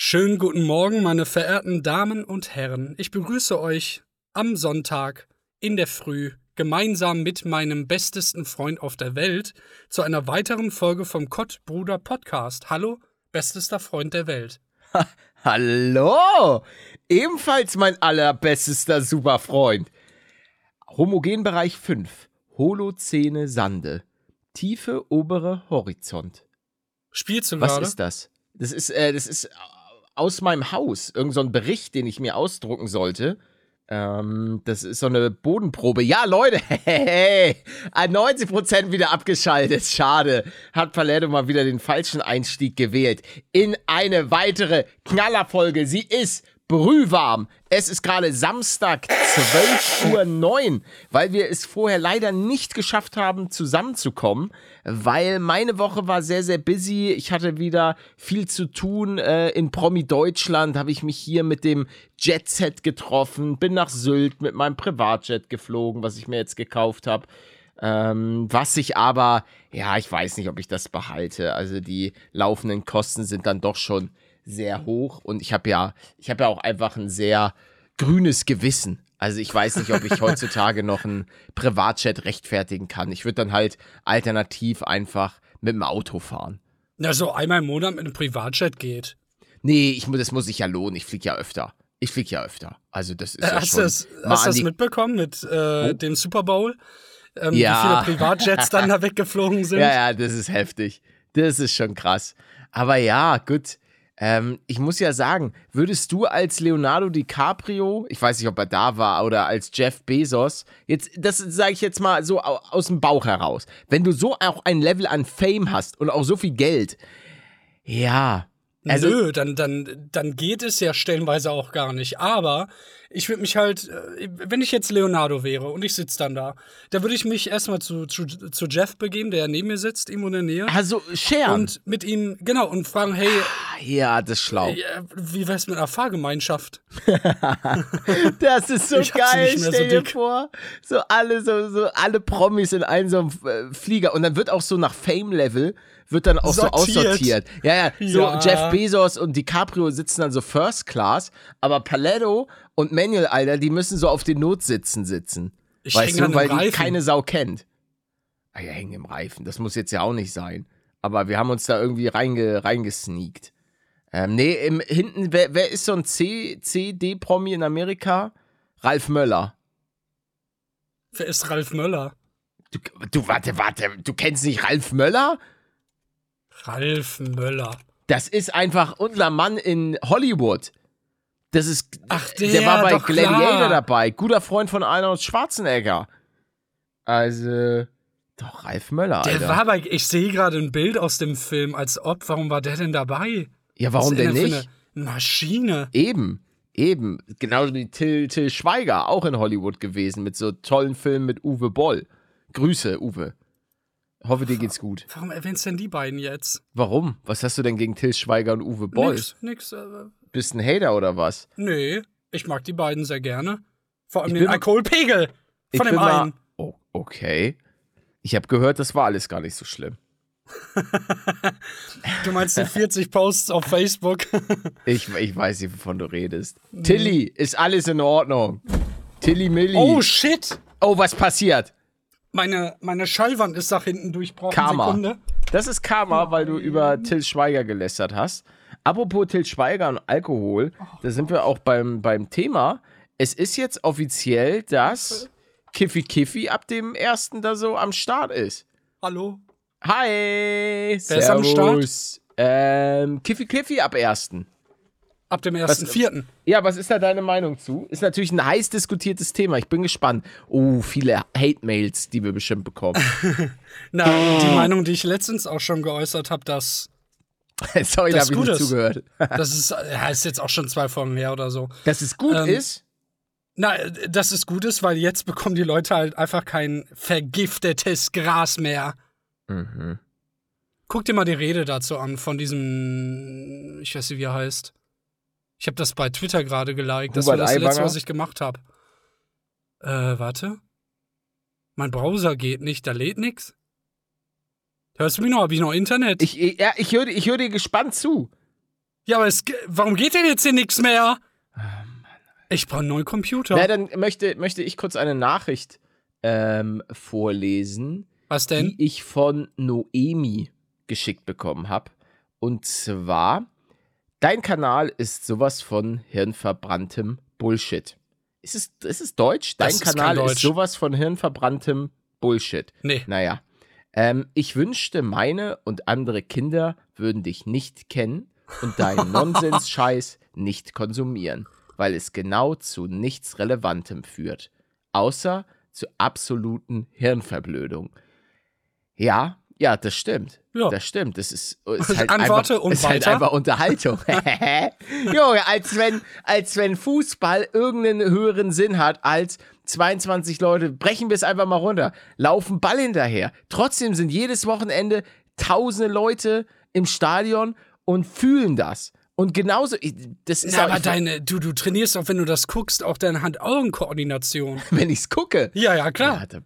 Schönen guten Morgen, meine verehrten Damen und Herren. Ich begrüße euch am Sonntag in der Früh gemeinsam mit meinem bestesten Freund auf der Welt zu einer weiteren Folge vom Kottbruder Podcast. Hallo, bestester Freund der Welt. Hallo! Ebenfalls mein allerbestester Superfreund. Homogenbereich 5. Holozäne Sande. Tiefe obere Horizont. Spielst du Was gerade? ist das? Das ist, äh, das ist aus meinem Haus. Irgend so ein Bericht, den ich mir ausdrucken sollte. Ähm, das ist so eine Bodenprobe. Ja, Leute, hey, 90% wieder abgeschaltet. Schade. Hat Paletto mal wieder den falschen Einstieg gewählt. In eine weitere Knallerfolge. Sie ist brühwarm. Es ist gerade Samstag, 12.09 Uhr, weil wir es vorher leider nicht geschafft haben, zusammenzukommen, weil meine Woche war sehr, sehr busy. Ich hatte wieder viel zu tun. Äh, in Promi Deutschland habe ich mich hier mit dem Jetset getroffen, bin nach Sylt mit meinem Privatjet geflogen, was ich mir jetzt gekauft habe. Ähm, was ich aber, ja, ich weiß nicht, ob ich das behalte. Also die laufenden Kosten sind dann doch schon sehr hoch und ich habe ja, ich habe ja auch einfach ein sehr grünes Gewissen. Also ich weiß nicht, ob ich heutzutage noch einen Privatjet rechtfertigen kann. Ich würde dann halt alternativ einfach mit dem Auto fahren. Na, so einmal im Monat mit einem Privatjet geht. Nee, ich, das muss sich ja lohnen. Ich fliege ja öfter. Ich fliege ja öfter. Also das ist Äh, ja hast schon du das, hast du das mitbekommen mit äh, Wo? dem Super Bowl? Ähm, Ja. Wie viele Privatjets dann da weggeflogen sind? Ja, ja, das ist heftig. Das ist schon krass. Aber ja, gut. Ähm, ich muss ja sagen, würdest du als Leonardo DiCaprio, ich weiß nicht, ob er da war, oder als Jeff Bezos, jetzt, das sage ich jetzt mal so au- aus dem Bauch heraus, wenn du so auch ein Level an Fame hast und auch so viel Geld, ja. Also, Nö, dann, dann, dann geht es ja stellenweise auch gar nicht. Aber ich würde mich halt, äh, wenn ich jetzt Leonardo wäre und ich sitze dann da, da würde ich mich erstmal zu, zu, zu Jeff begeben, der neben mir sitzt, irgendwo in der Nähe. also scheren. Und mit ihm, genau, und fragen, hey, ja, das ist schlau. wie wär's mit einer Fahrgemeinschaft? Das ist so geil, stell so dir vor. So alle, so, so alle Promis in einem so einem äh, Flieger. Und dann wird auch so nach Fame-Level, wird dann auch Sortiert. so aussortiert. Ja, ja, so Ja. Jeff Bezos und DiCaprio sitzen dann so First Class, aber Paletto und Manuel, Alter, die müssen so auf den Notsitzen sitzen. Ich weißt du, weil die keine Sau kennt. Ah ja, hängen im Reifen. Das muss jetzt ja auch nicht sein. Aber wir haben uns da irgendwie reinge, reingesneakt. Ähm, nee, im, hinten, wer, wer ist so ein C, CD-Promi in Amerika? Ralf Möller. Wer ist Ralf Möller? Du, du, warte, warte, du kennst nicht Ralf Möller? Ralf Möller. Das ist einfach unser Mann in Hollywood. Das ist. Ach, der, der, war bei Gladiator klar. dabei. Guter Freund von Arnold Schwarzenegger. Also. Doch, Ralf Möller, Der Alter. war bei, ich sehe gerade ein Bild aus dem Film, als ob, warum war der denn dabei? ja, warum denn nicht? Eine Maschine. Eben, eben. Genauso wie Till, Till Schweiger, auch in Hollywood gewesen, mit so tollen Filmen mit Uwe Boll. Grüße, Uwe. Hoffe, dir geht's gut. Warum erwähnst du denn die beiden jetzt? Warum? Was hast du denn gegen Till Schweiger und Uwe Boll? Nix, nix. Äh, Bist ein Hater oder was? nee, ich mag die beiden sehr gerne. Vor allem den Alkoholpegel von dem bin mal- einen. Oh, okay. Ich habe gehört, das war alles gar nicht so schlimm. Du meinst die 40 Posts auf Facebook? Ich, ich weiß nicht, wovon du redest. Tilly, ist alles in Ordnung. Tilly Milli. oh, shit! oh, was passiert? Meine, meine Schallwand ist nach hinten durchbrochen. Karma. Sekunde. Das ist Karma, weil du über Till Schweiger gelästert hast. Apropos Till Schweiger und Alkohol, da sind wir auch beim, beim Thema. Es ist jetzt offiziell, dass Kiffi Kiffi ab dem 1. da so am Start ist. Hallo? Hi! Wer ist am Servus. Ähm, Kiffi Kiffi ab 1. Ab dem 1.4. Ja, was ist da deine Meinung zu? Ist natürlich ein heiß diskutiertes Thema. Ich bin gespannt. Oh, viele Hate-Mails, die wir bestimmt bekommen. Na, die Meinung, die ich letztens auch schon geäußert habe, dass Sorry, da Das habe ich gut nicht ist. zugehört. das ist, ja, ist jetzt auch schon zwei Folgen her oder so. Dass es gut Ähm, ist? Na, äh, dass es gut ist, weil jetzt bekommen die Leute halt einfach kein vergiftetes Gras mehr. Mhm. Guck dir mal die Rede dazu an von diesem, ich weiß nicht, wie er heißt. Ich habe das bei Twitter gerade geliked. Das war das letzte, Aiwanger? was ich gemacht habe. Äh, warte. Mein Browser geht nicht, da lädt nix. Hörst du mich noch? Hab ich noch Internet? Ich, ja, ich höre ich hör dir gespannt zu. Ja, aber es, warum geht denn jetzt hier nichts mehr? Ich brauche einen neuen Computer. Na, dann möchte, möchte ich kurz eine Nachricht ähm, vorlesen, Was denn? die ich von Noemi geschickt bekommen habe. Und zwar, dein Kanal ist sowas von hirnverbranntem Bullshit. Ist es, ist es Deutsch? Dein Das ist Kanal ist Deutsch. sowas von hirnverbranntem Bullshit. Nee. Naja. Ähm, ich wünschte, meine und andere Kinder würden dich nicht kennen und deinen Nonsens-Scheiß nicht konsumieren, weil es genau zu nichts Relevantem führt. Außer zu absoluten Hirnverblödung. Ja, ja, das stimmt. Ja. Das stimmt. Das ist, ist halt Antworte einfach, und ist halt einfach Unterhaltung. Junge, als wenn, als wenn Fußball irgendeinen höheren Sinn hat als 22 Leute, brechen wir es einfach mal runter, laufen Ball hinterher. Trotzdem sind jedes Wochenende tausende Leute im Stadion und fühlen das. Und genauso, das ist Na, aber deine, du, du trainierst auch, wenn du das guckst, auch deine Hand-Augen-Koordination. wenn ich es gucke. Ja, ja, klar. Ja, da-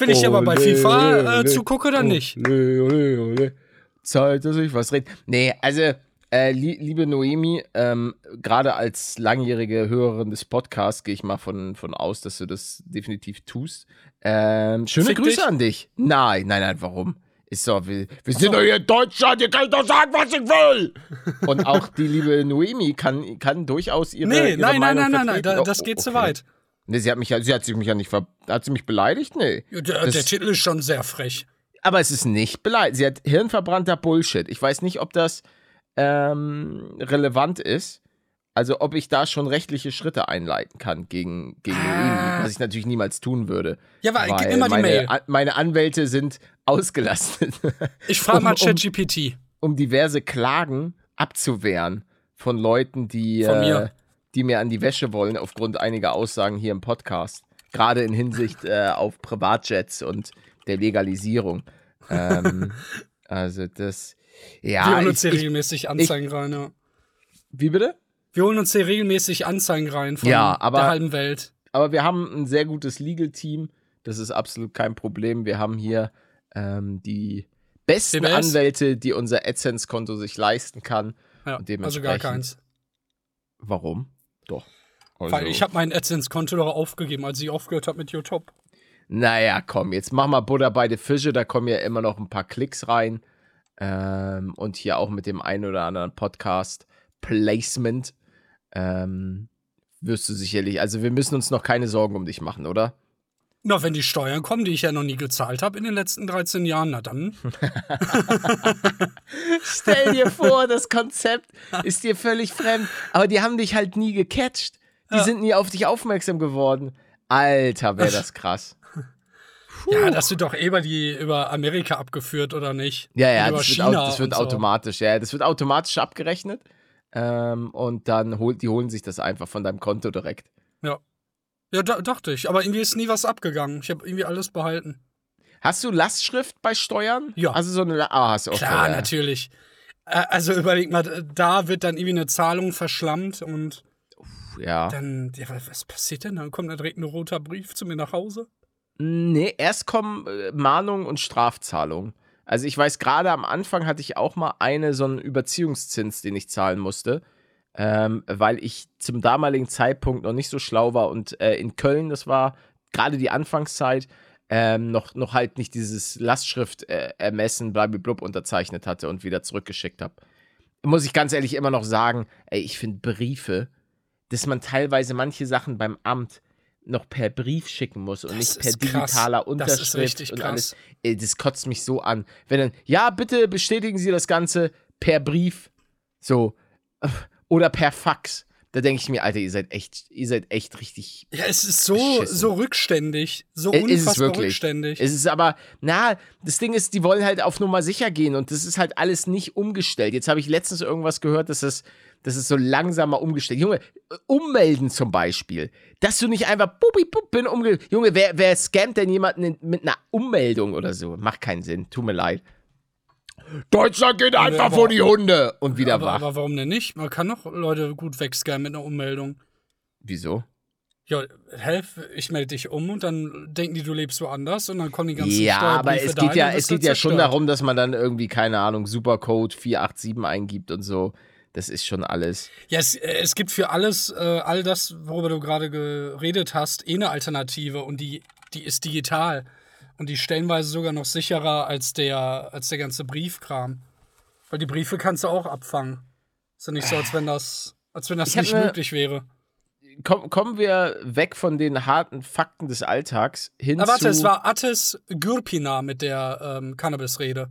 Wenn ich aber bei FIFA äh, zugucke, dann nicht. Ole, ole, ole. Zeit, dass ich was rede. Nee, also, äh, li liebe Noemi, ähm, gerade als langjährige Hörerin des Podcasts gehe ich mal von, von aus, dass du das definitiv tust. Ähm, schöne Fick Grüße dich. an dich. Nein, nein, nein, warum? Ist so, wir, wir sind doch hier in Deutschland, kann ich doch sagen, was ich will. Und auch die liebe Noemi kann, kann durchaus ihre, Nee, ihre nein, nein, Meinung nein, nein, nein, Oh, das geht zu okay. weit. Nee, sie hat mich ja, sie hat sich mich ja nicht ver hat sie mich beleidigt? Nee. Der, Das- der Titel ist schon sehr frech. Aber es ist nicht beleidigt. Sie hat hirnverbrannter Bullshit. Ich weiß nicht, ob das ähm, relevant ist. Also ob ich da schon rechtliche Schritte einleiten kann gegen, gegen Ah. Noemi, was ich natürlich niemals tun würde. Ja, aber gib weil mir mal die meine, Mail. An, meine Anwälte sind ausgelastet, Ich frage mal um- um- ChatGPT. um diverse Klagen abzuwehren von Leuten, die, Von äh, mir. Die mir an die Wäsche wollen aufgrund einiger Aussagen hier im Podcast. Gerade in Hinsicht äh, auf Privatjets und der Legalisierung. Ähm, also das, ja. Wir holen ich, uns hier ich, regelmäßig Anzeigen rein, ja. wie bitte? Wir holen uns hier regelmäßig Anzeigen rein von Ja, aber- der halben Welt. Aber wir haben ein sehr gutes Legal-Team. Das ist absolut kein Problem. Wir haben hier ähm, die besten BBS? Anwälte, die unser AdSense-Konto sich leisten kann. Ja, also gar keins. Warum? Doch. Weil Also- ich habe mein AdSense-Konto doch aufgegeben, als ich aufgehört habe mit YouTube. Naja, komm, jetzt mach mal Butter bei die Fische, da kommen ja immer noch ein paar Klicks rein. Ähm, und hier auch mit dem einen oder anderen Podcast Placement. Ähm, wirst du sicherlich, also wir müssen uns noch keine Sorgen um dich machen, oder? Na, wenn die Steuern kommen, die ich ja noch nie gezahlt habe in den letzten 13 Jahren, na dann. Stell dir vor, das Konzept ist dir völlig fremd, aber die haben dich halt nie gecatcht. Die Ja. sind nie auf dich aufmerksam geworden. Alter, wäre das krass. Ja, das wird doch eh über, die, über Amerika abgeführt, oder nicht? Ja, ja, das wird, au das wird so. automatisch, ja, das wird automatisch abgerechnet. Ähm, und dann holt, die holen sich das einfach von deinem Konto direkt. Ja. Ja, da, dachte ich. Aber irgendwie ist nie was abgegangen. Ich habe irgendwie alles behalten. Hast du Lastschrift bei Steuern? Ja. Also so eine, ah, hast du auch. Klar, ja. natürlich. Also überleg mal, da wird dann irgendwie eine Zahlung verschlammt und Ja. dann, ja, was passiert denn? Dann kommt da direkt ein roter Brief zu mir nach Hause. Nee, erst kommen äh, Mahnungen und Strafzahlungen. Also ich weiß, gerade am Anfang hatte ich auch mal eine, so einen Überziehungszins, den ich zahlen musste. Ähm, weil ich zum damaligen Zeitpunkt noch nicht so schlau war und äh, in Köln, das war gerade die Anfangszeit, ähm, noch, noch halt nicht dieses Lastschrift-Ermessen, blub unterzeichnet hatte und wieder zurückgeschickt habe. Muss ich ganz ehrlich immer noch sagen, ey, ich finde Briefe, dass man teilweise manche Sachen beim Amt noch per Brief schicken muss und Das nicht per krass. digitaler Das ist Unterschrift richtig und krass. alles. Ey, das kotzt mich so an. Wenn dann, ja, bitte bestätigen Sie das Ganze per Brief. So. Oder per Fax. Da denke ich mir, Alter, ihr seid echt, ihr seid echt richtig. Ja, es ist so, Beschissen. so rückständig. So Äh, ist es unfassbar wirklich. rückständig. Es ist aber, na, das Ding ist, die wollen halt auf Nummer sicher gehen und das ist halt alles nicht umgestellt. Jetzt habe ich letztens irgendwas gehört, dass es, dass es so langsamer umgestellt. Junge, äh, ummelden zum Beispiel. Dass du nicht einfach bubi bub bin umge. Junge, wer, wer scammt denn jemanden mit einer Ummeldung oder so? Macht keinen Sinn. Tut mir leid. Deutschland geht einfach aber- vor die Hunde und wieder aber, wach. aber warum denn nicht? Man kann doch Leute gut wegscannen mit einer Ummeldung. Wieso? Ja, helf, ich melde dich um und dann denken die, du lebst woanders und dann kommen die ganzen Ja, aber es geht ja, es geht ja schon darum, dass man dann irgendwie, keine Ahnung, Supercode 487 eingibt und so. das ist schon alles. Ja, es, äh, es gibt für alles, äh, all das, worüber du gerade geredet hast, eh eine Alternative und die, die ist digital. Und die stellenweise sogar noch sicherer als der, als der ganze Briefkram. Weil die Briefe kannst du auch abfangen. Ist ja nicht so, als wenn das, als wenn das nicht möglich wäre. Komm, kommen wir weg von den harten Fakten des Alltags hin Na, warte, zu. es war Attes Gürpina mit der ähm, Cannabis-Rede.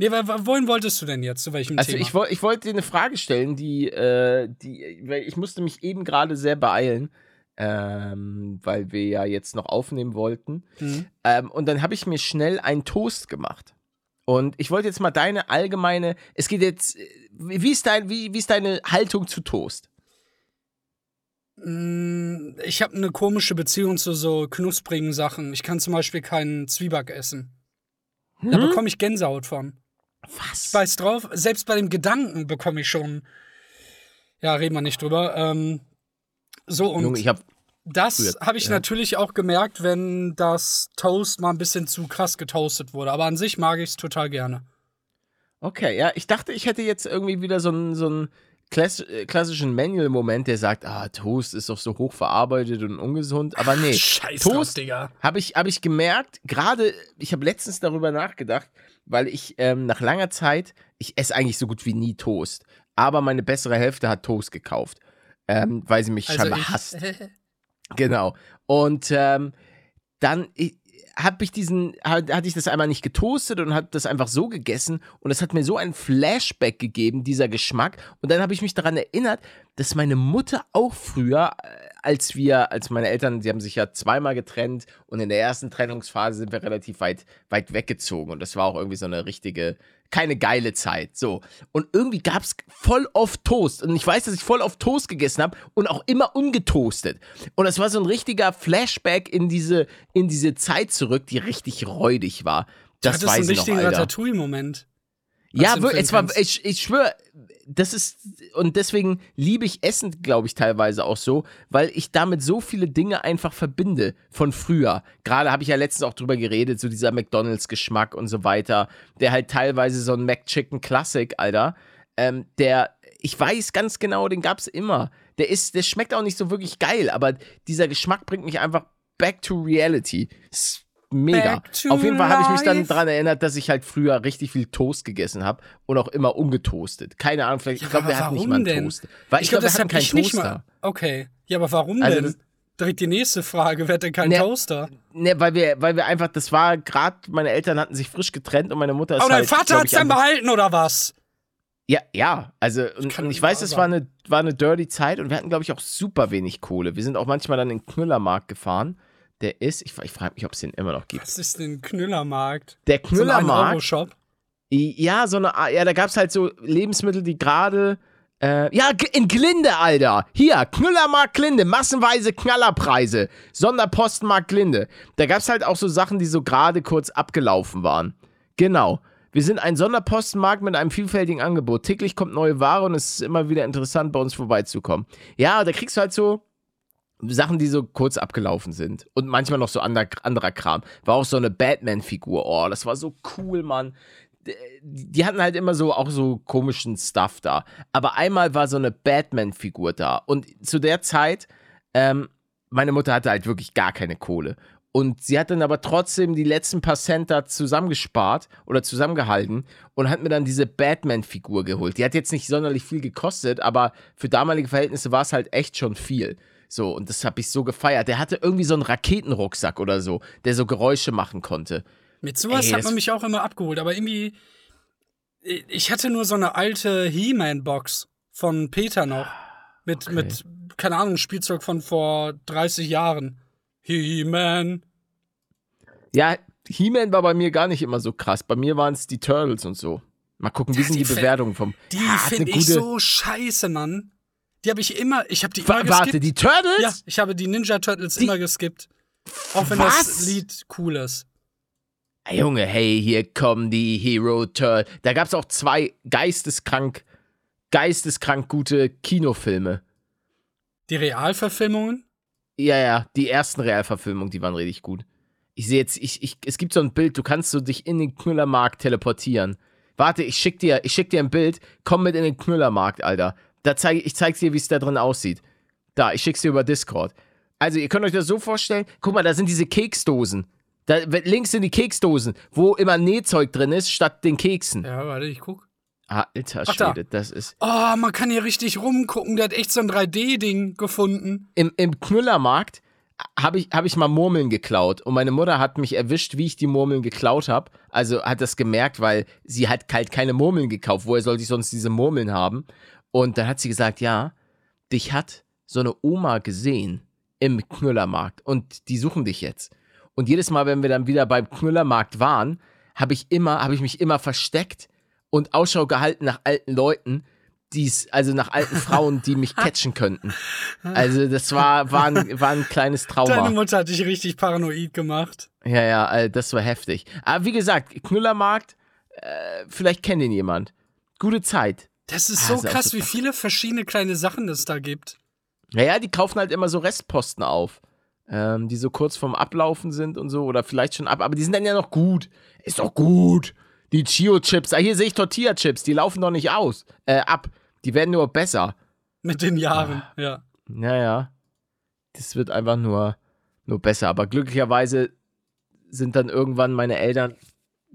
Nee, wohin wolltest du denn jetzt? Zu welchem also Thema? ich, ich wollte dir eine Frage stellen, die, äh, die, weil ich musste mich eben gerade sehr beeilen, ähm, weil wir ja jetzt noch aufnehmen wollten. Mhm. Ähm, und dann habe ich mir schnell einen Toast gemacht. Und ich wollte jetzt mal deine allgemeine, es geht jetzt, wie ist, dein, wie, wie ist deine Haltung zu Toast? Mm, Ich habe eine komische Beziehung zu so knusprigen Sachen. Ich kann zum Beispiel keinen Zwieback essen. Da Hm? bekomme ich Gänsehaut von. Was? Beiß drauf. Selbst bei dem Gedanken bekomme ich schon. Ja, reden wir nicht drüber. Ähm, so, und Junge, ich habe das habe ich ja. natürlich auch gemerkt, wenn das Toast mal ein bisschen zu krass getoastet wurde. Aber an sich mag ich es total gerne. Okay, ja, ich dachte, ich hätte jetzt irgendwie wieder so einen so einen klass äh, klassischen Manual-Moment, der sagt, ah, Toast ist doch so hoch verarbeitet und ungesund. Aber nee, Scheiß drauf, Toast Digga. habe ich, hab ich gemerkt, gerade, ich habe letztens darüber nachgedacht, weil ich ähm, nach langer Zeit, ich esse eigentlich so gut wie nie Toast, aber meine bessere Hälfte hat Toast gekauft, ähm, weil sie mich Also scheinbar ich, hasst. Genau. Und ähm, dann habe ich diesen, hat- hatte ich das einmal nicht getoastet und habe das einfach so gegessen und es hat mir so ein Flashback gegeben, dieser Geschmack. Und dann habe ich mich daran erinnert, dass meine Mutter auch früher, äh, als wir, als meine Eltern, sie haben sich ja zweimal getrennt und in der ersten Trennungsphase sind wir relativ weit, weit weggezogen und das war auch irgendwie so eine richtige, keine geile Zeit. So. Und irgendwie gab es voll oft Toast. Und ich weiß, dass ich voll oft Toast gegessen habe und auch immer ungetoastet. Und das war so ein richtiger Flashback in diese, in diese Zeit zurück, die richtig räudig war. Das Das ist weiß ein ich noch, richtiger Alter. Ratatouille-Moment. Ja, es war, ich, ich schwöre, das ist, und deswegen liebe ich Essen, glaube ich, teilweise auch so, weil ich damit so viele Dinge einfach verbinde von früher. Gerade habe ich ja letztens auch drüber geredet, so dieser McDonalds-Geschmack und so weiter, der halt teilweise so ein McChicken Classic, Alter, ähm, der, ich weiß ganz genau, den gab's immer. Der ist, der schmeckt auch nicht so wirklich geil, aber dieser Geschmack bringt mich einfach back to reality. Ist mega. Auf jeden Fall habe ich mich dann daran erinnert, dass ich halt früher richtig viel Toast gegessen habe und auch immer ungetoastet. Keine Ahnung, vielleicht, ich glaube, wir hatten nicht mal einen denn? Toast. Weil ich, glaub, glaube, wir hatten keinen nicht Toaster. mal. Okay. Ja, aber warum Also denn? das- Direkt die nächste Frage, wer hat denn keinen Ne, Toaster? Ne, weil wir, weil wir einfach, das war gerade, meine Eltern hatten sich frisch getrennt und meine Mutter ist Aber dein halt, Vater glaub hat's ich, dann behalten, oder was? Ja, ja, also kann und ich weiß, es war eine, war eine dirty Zeit und wir hatten, glaube ich, auch super wenig Kohle. Wir sind auch manchmal dann in den Knüllermarkt gefahren. Der ist, ich, ich frage mich, ob es den immer noch gibt. Was ist denn ein Knüllermarkt? Der So ein Knüllermarkt, ja, so eine, Art- ja, da gab es halt so Lebensmittel, die gerade, äh, ja, in Glinde, Alter. Hier, Knüllermarkt Glinde, massenweise Knallerpreise. Sonderpostenmarkt Glinde. Da gab es halt auch so Sachen, die so gerade kurz abgelaufen waren. Genau. Wir sind ein Sonderpostenmarkt mit einem vielfältigen Angebot. Täglich kommt neue Ware und es ist immer wieder interessant, bei uns vorbeizukommen. Ja, da kriegst du halt so Sachen, die so kurz abgelaufen sind. Und manchmal noch so ander, anderer Kram. War auch so eine Batman-Figur. Oh, das war so cool, Mann. Die hatten halt immer so auch so komischen Stuff da. Aber einmal war so eine Batman-Figur da. Und zu der Zeit, ähm, meine Mutter hatte halt wirklich gar keine Kohle. Und sie hat dann aber trotzdem die letzten paar Cent da zusammengespart oder zusammengehalten und hat mir dann diese Batman-Figur geholt. Die hat jetzt nicht sonderlich viel gekostet, aber für damalige Verhältnisse war es halt echt schon viel. So, und das habe ich so gefeiert. Der hatte irgendwie so einen Raketenrucksack oder so, der so Geräusche machen konnte. Mit sowas Ey, hat man mich auch immer abgeholt, aber irgendwie. Ich hatte nur so eine alte He-Man-Box von Peter noch. Mit, Okay. mit, keine Ahnung, Spielzeug von vor 30 Jahren. He-Man. Ja, He-Man war bei mir gar nicht immer so krass. Bei mir waren es die Turtles und so. Mal gucken, wie Ja, sind die, die Bewertungen vom. Die Ja, hat finde ich so scheiße, Mann. Die habe ich immer, ich habe die Wa- immer Warte, geskippt. die Turtles? ja, ich habe die Ninja Turtles Die- immer geskippt. Auch wenn Was? das Lied cool ist. Ey, Junge, hey, hier kommen die Hero Turtles. Da gab es auch zwei geisteskrank, geisteskrank gute Kinofilme. Die Realverfilmungen? Ja, ja, die ersten Realverfilmungen, die waren richtig gut. Ich sehe jetzt, ich, ich, es gibt so ein Bild, du kannst so dich in den Knüllermarkt teleportieren. Warte, ich schick dir, ich schick dir ein Bild, komm mit in den Knüllermarkt, Alter. Da zeig, ich zeig's dir, wie es da drin aussieht. Da, ich schick's dir über Discord. Also, ihr könnt euch das so vorstellen, guck mal, da sind diese Keksdosen. Da, links sind die Keksdosen, wo immer Nähzeug drin ist, statt den Keksen. Ja, warte, ich guck. Alter Ach, da. Das ist. Oh, man kann hier richtig rumgucken. Der hat echt so ein 3D-Ding gefunden. Im, im Knüllermarkt habe ich, hab ich mal Murmeln geklaut und meine Mutter hat mich erwischt, wie ich die Murmeln geklaut habe. Also hat das gemerkt, weil sie hat halt keine Murmeln gekauft. Woher sollte ich sonst diese Murmeln haben? Und dann hat sie gesagt, ja, dich hat so eine Oma gesehen im Knüllermarkt und die suchen dich jetzt. Und jedes Mal, wenn wir dann wieder beim Knüllermarkt waren, habe ich immer, habe ich mich immer versteckt und Ausschau gehalten nach alten Leuten, die's, also nach alten Frauen, die mich catchen könnten. Also das war, war, ein, war ein kleines Deine Trauma. Mutter hat dich richtig paranoid gemacht. Ja, ja, also das war heftig. Aber wie gesagt, Knüllermarkt, äh, vielleicht kennt ihn jemand. Gute Zeit. Das ist so ist auch krass, wie viele verschiedene kleine Sachen es da gibt. Naja, die kaufen halt immer so Restposten auf. Ähm, die so kurz vorm Ablaufen sind und so. Oder vielleicht schon ab. Aber die sind dann ja noch gut. Ist doch gut. Die Chio-Chips. Ah, hier sehe ich Tortilla-Chips. Die laufen doch nicht aus. Äh, ab. Die werden nur besser. Mit den Jahren, Ah. ja. Naja. Das wird einfach nur, nur besser. Aber glücklicherweise sind dann irgendwann meine Eltern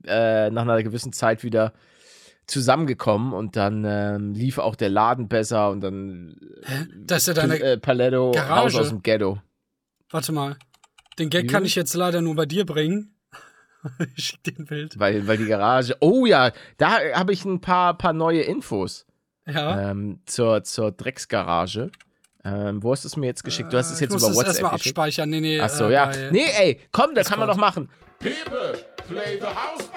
äh, nach einer gewissen Zeit wieder zusammengekommen und dann ähm, lief auch der Laden besser und dann Das ist ja deine. äh, Paletto raus Garage. aus dem Ghetto. Warte mal. Den Gag kann ich jetzt leider nur bei dir bringen. ich schick dir ein Bild. Weil, weil die Garage. Oh ja, da habe ich ein paar, paar neue Infos Ja. ähm, zur, zur Drecksgarage. Ähm, wo hast du es mir jetzt geschickt? Du hast es ich jetzt muss über das WhatsApp erstmal geschickt. abspeichern. Nee, nee. Ach so, äh, ja. Nee, ey, komm, das kann man doch machen. People, play the house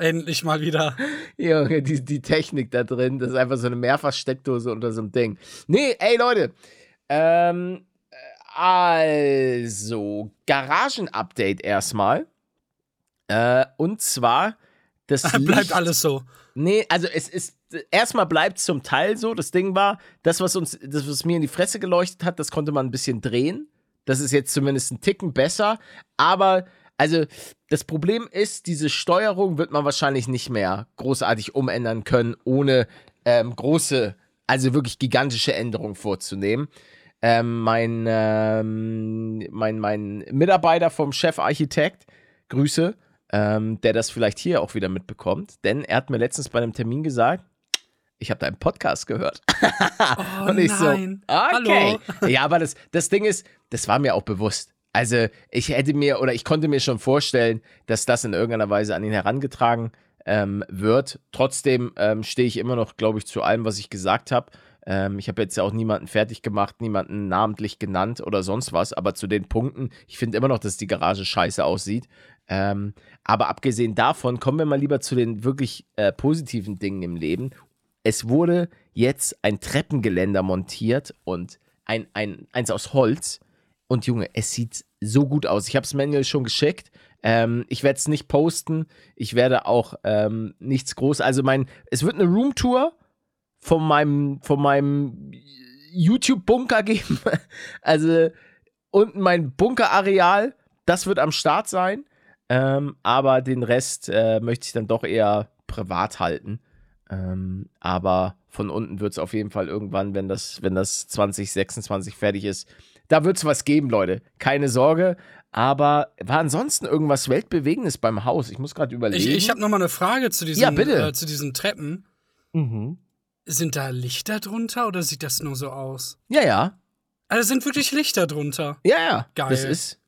Endlich mal wieder. Junge, die, die Technik da drin, das ist einfach so eine Mehrfachsteckdose unter so einem Ding. Nee, ey Leute, ähm, also, Garagen-Update erstmal. Äh, und zwar, das Bleibt Licht, alles so. Nee, also es ist, erstmal bleibt es zum Teil so. Das Ding war, das, was uns, das, was mir in die Fresse geleuchtet hat, das konnte man ein bisschen drehen. Das ist jetzt zumindest ein Ticken besser. Aber, also, das Problem ist, diese Steuerung wird man wahrscheinlich nicht mehr großartig umändern können, ohne ähm, große, also wirklich gigantische Änderungen vorzunehmen. Ähm, mein, ähm, mein, mein Mitarbeiter vom Chefarchitekt, Grüße, ähm, der das vielleicht hier auch wieder mitbekommt, denn er hat mir letztens bei einem Termin gesagt, ich habe deinen Podcast gehört. Oh Und ich nein. so, okay. Hallo. Ja, aber das, das Ding ist, das war mir auch bewusst. Also ich hätte mir oder ich konnte mir schon vorstellen, dass das in irgendeiner Weise an ihn herangetragen ähm, wird. Trotzdem ähm, stehe ich immer noch, glaube ich, zu allem, was ich gesagt habe. Ähm, ich habe jetzt ja auch niemanden fertig gemacht, niemanden namentlich genannt oder sonst was, aber zu den Punkten, ich finde immer noch, dass die Garage scheiße aussieht. Ähm, aber abgesehen davon, kommen wir mal lieber zu den wirklich äh, positiven Dingen im Leben. Es wurde jetzt ein Treppengeländer montiert und ein, ein, eins aus Holz. Und Junge, es sieht so gut aus. Ich habe es Manuel schon geschickt. Ähm, ich werde es nicht posten. Ich werde auch ähm, nichts groß. Also mein, es wird eine Roomtour von meinem, von meinem YouTube-Bunker geben. also unten mein Bunkerareal, das wird am Start sein. Ähm, aber den Rest äh, möchte ich dann doch eher privat halten. Ähm, aber von unten wird es auf jeden Fall irgendwann, wenn das, wenn das 2026 fertig ist, da wird es was geben, Leute. Keine Sorge. Aber war ansonsten irgendwas Weltbewegendes beim Haus? Ich muss gerade überlegen. Ich, ich habe noch mal eine Frage zu diesen, Ja, bitte. Äh, zu diesen Treppen. mhm. Sind da Lichter drunter oder sieht das nur so aus? Ja, ja. Also sind wirklich Lichter drunter. Ja, ja. Geil. Das ist,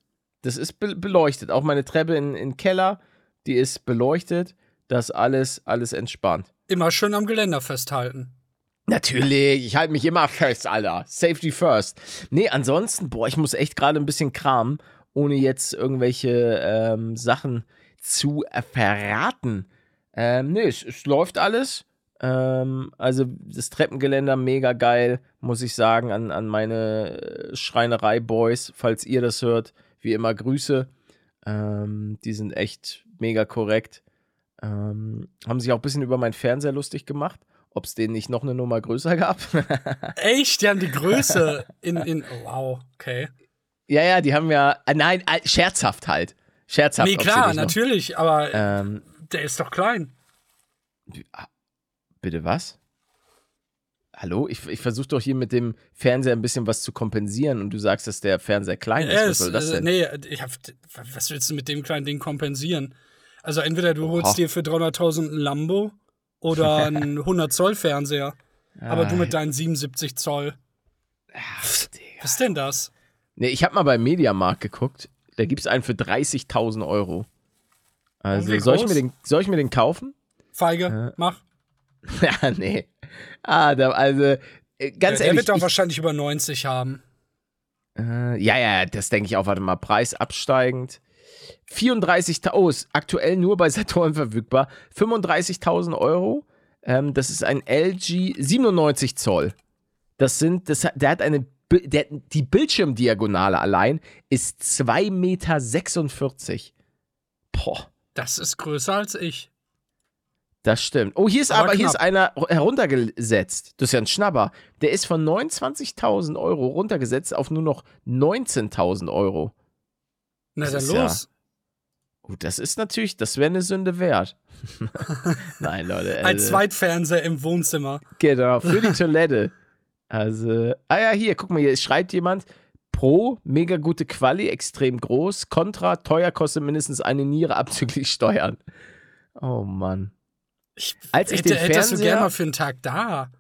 das ist be beleuchtet. Auch meine Treppe in, in Keller, die ist beleuchtet. Das alles, alles entspannt. Immer schön am Geländer festhalten. Natürlich, ich halte mich immer fest, Alter. Safety first. Nee, ansonsten, boah, ich muss echt gerade ein bisschen kramen, ohne jetzt irgendwelche ähm, Sachen zu äh, verraten. Ähm, nee, es, es läuft alles. Ähm, also das Treppengeländer mega geil, muss ich sagen, an, an meine äh, Schreinerei-Boys, falls ihr das hört. Wie immer Grüße. Ähm, die sind echt mega korrekt. Ähm, haben sich auch ein bisschen über meinen Fernseher lustig gemacht, ob es den nicht noch eine Nummer größer gab. Echt? Die haben die Größe in. in oh, wow, okay. ja, ja, die haben ja, äh, nein, äh, scherzhaft halt. Scherzhaft. Nee, klar, noch- natürlich, aber Ähm, der ist doch klein. bitte was? Hallo? Ich, ich versuche doch hier mit dem Fernseher ein bisschen was zu kompensieren und du sagst, dass der Fernseher klein ist. Was soll das äh, denn? nee, hab, was willst du mit dem kleinen Ding kompensieren? Also entweder du Oha. holst dir für 300.000 ein Lambo oder einen 100 Zoll Fernseher. Aber du mit deinen 77 Zoll. Was ist denn das? Nee, ich habe mal beim Mediamarkt geguckt. Da gibt es einen für 30.000 Euro. Also soll ich, mir den, soll ich mir den kaufen? Feige, mach. ja, nee. Ah, da, also, äh, Der, ganz der ehrlich. wird doch ich, wahrscheinlich über 90 haben. Äh, ja, ja, das denke ich auch. Warte mal, Preis absteigend. 34.000, oh, ist aktuell nur bei Saturn verfügbar. 35.000 Euro. Ähm, das ist ein LG 97 Zoll. Das sind, das, hat- der hat eine, der, die Bildschirmdiagonale allein ist 2,46 Meter. Boah. Das ist größer als ich. Das stimmt. Oh, hier ist Aber aber, hier ist einer heruntergesetzt. Das ist ja ein Schnapper. Der ist von 29.000 Euro runtergesetzt auf nur noch 19.000 Euro. Na dann ist ja- Oh, das ist natürlich, das wäre eine Sünde wert. Nein, Leute. Ein Also, Zweitfernseher im Wohnzimmer. Genau, für die Toilette. Also, ah ja, hier, guck mal, hier schreibt jemand, Pro, mega gute Quali, extrem groß, Contra, teuer, kostet mindestens eine Niere abzüglich Steuern. Oh Mann. Ich Als ich hätte, den Fernseher- gerne mal für einen Tag da.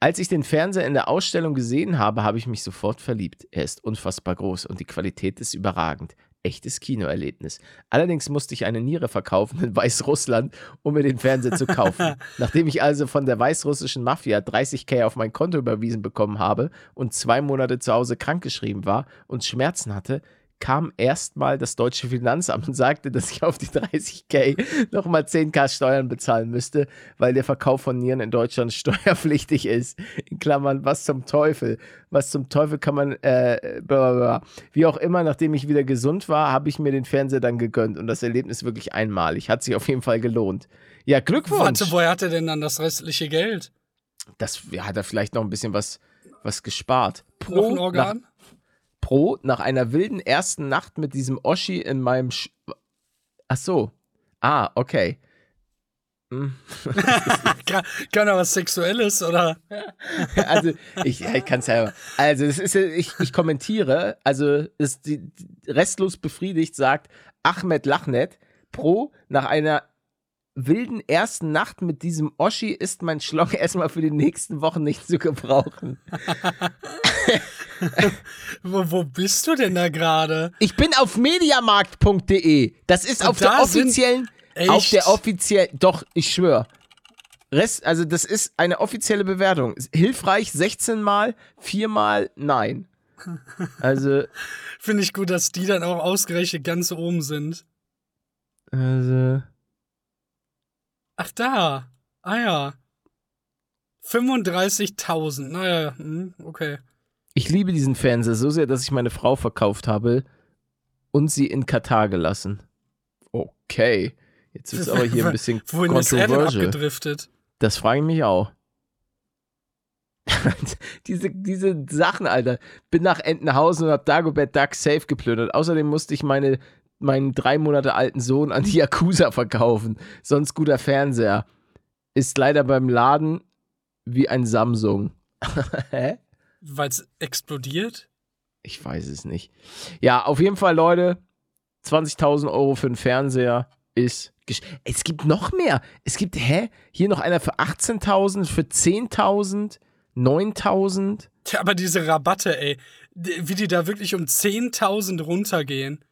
Als ich den Fernseher in der Ausstellung gesehen habe, habe ich mich sofort verliebt. Er ist unfassbar groß und die Qualität ist überragend. Echtes Kinoerlebnis. Allerdings musste ich eine Niere verkaufen in Weißrussland, um mir den Fernseher zu kaufen. Nachdem ich also von der weißrussischen Mafia 30k auf mein Konto überwiesen bekommen habe und zwei Monate zu Hause krankgeschrieben war und Schmerzen hatte, kam erstmal das deutsche Finanzamt und sagte, dass ich auf die 30k nochmal 10k Steuern bezahlen müsste, weil der Verkauf von Nieren in Deutschland steuerpflichtig ist. In Klammern, was zum Teufel? Was zum Teufel kann man, äh, bla, bla, bla. wie auch immer, nachdem ich wieder gesund war, habe ich mir den Fernseher dann gegönnt und das Erlebnis wirklich einmalig. Hat sich auf jeden Fall gelohnt. Ja, Glückwunsch. Warte, woher hat er denn dann das restliche Geld? Das ja, hat er vielleicht noch ein bisschen was, was gespart. Pro, Noch ein Nach, Organ? Pro nach einer wilden ersten Nacht mit diesem Oschi in meinem. Sch Ach so. Ah, okay. Hm. Kann, kann er was Sexuelles oder? Also, ich, ja, ich kann es selber. Also, das ist, ja- ich, ich kommentiere, also, ist die restlos befriedigt sagt Ahmed Lachnet, Pro, nach einer wilden ersten Nacht mit diesem Oschi ist mein Schlong erstmal für die nächsten Wochen nicht zu gebrauchen. Wo, wo bist du denn da gerade? Ich bin auf mediamarkt.de. Das ist auf der da sind- offiziellen. Auf der offiziellen. Doch, ich schwöre. Rest, also das ist eine offizielle Bewertung. Hilfreich 16 Mal, 4 Mal nein. Also, Finde ich gut, dass die dann auch ausgerechnet ganz oben sind. also. Ach da. Ah ja. 35.000. Naja, hm, okay. Ich liebe diesen Fernseher so sehr, dass ich meine Frau verkauft habe und sie in Katar gelassen. Okay. Jetzt ist aber hier ein bisschen Wohin ist er denn abgedriftet? Das frage ich mich auch. diese, diese Sachen, Alter. Bin nach Entenhausen und hab Dagobert Duck safe geplündert. Außerdem musste ich meine, meinen drei Monate alten Sohn an die Yakuza verkaufen. Sonst guter Fernseher. Ist leider beim Laden wie ein Samsung. Hä? Weil es explodiert? Ich weiß es nicht. Ja, auf jeden Fall, Leute. 20.000 Euro für einen Fernseher ist. gesch- Es gibt noch mehr. Es gibt, hä? Hier noch einer für 18.000, für 10.000, 9.000. Tja, aber diese Rabatte, ey, wie die da wirklich um 10.000 runtergehen.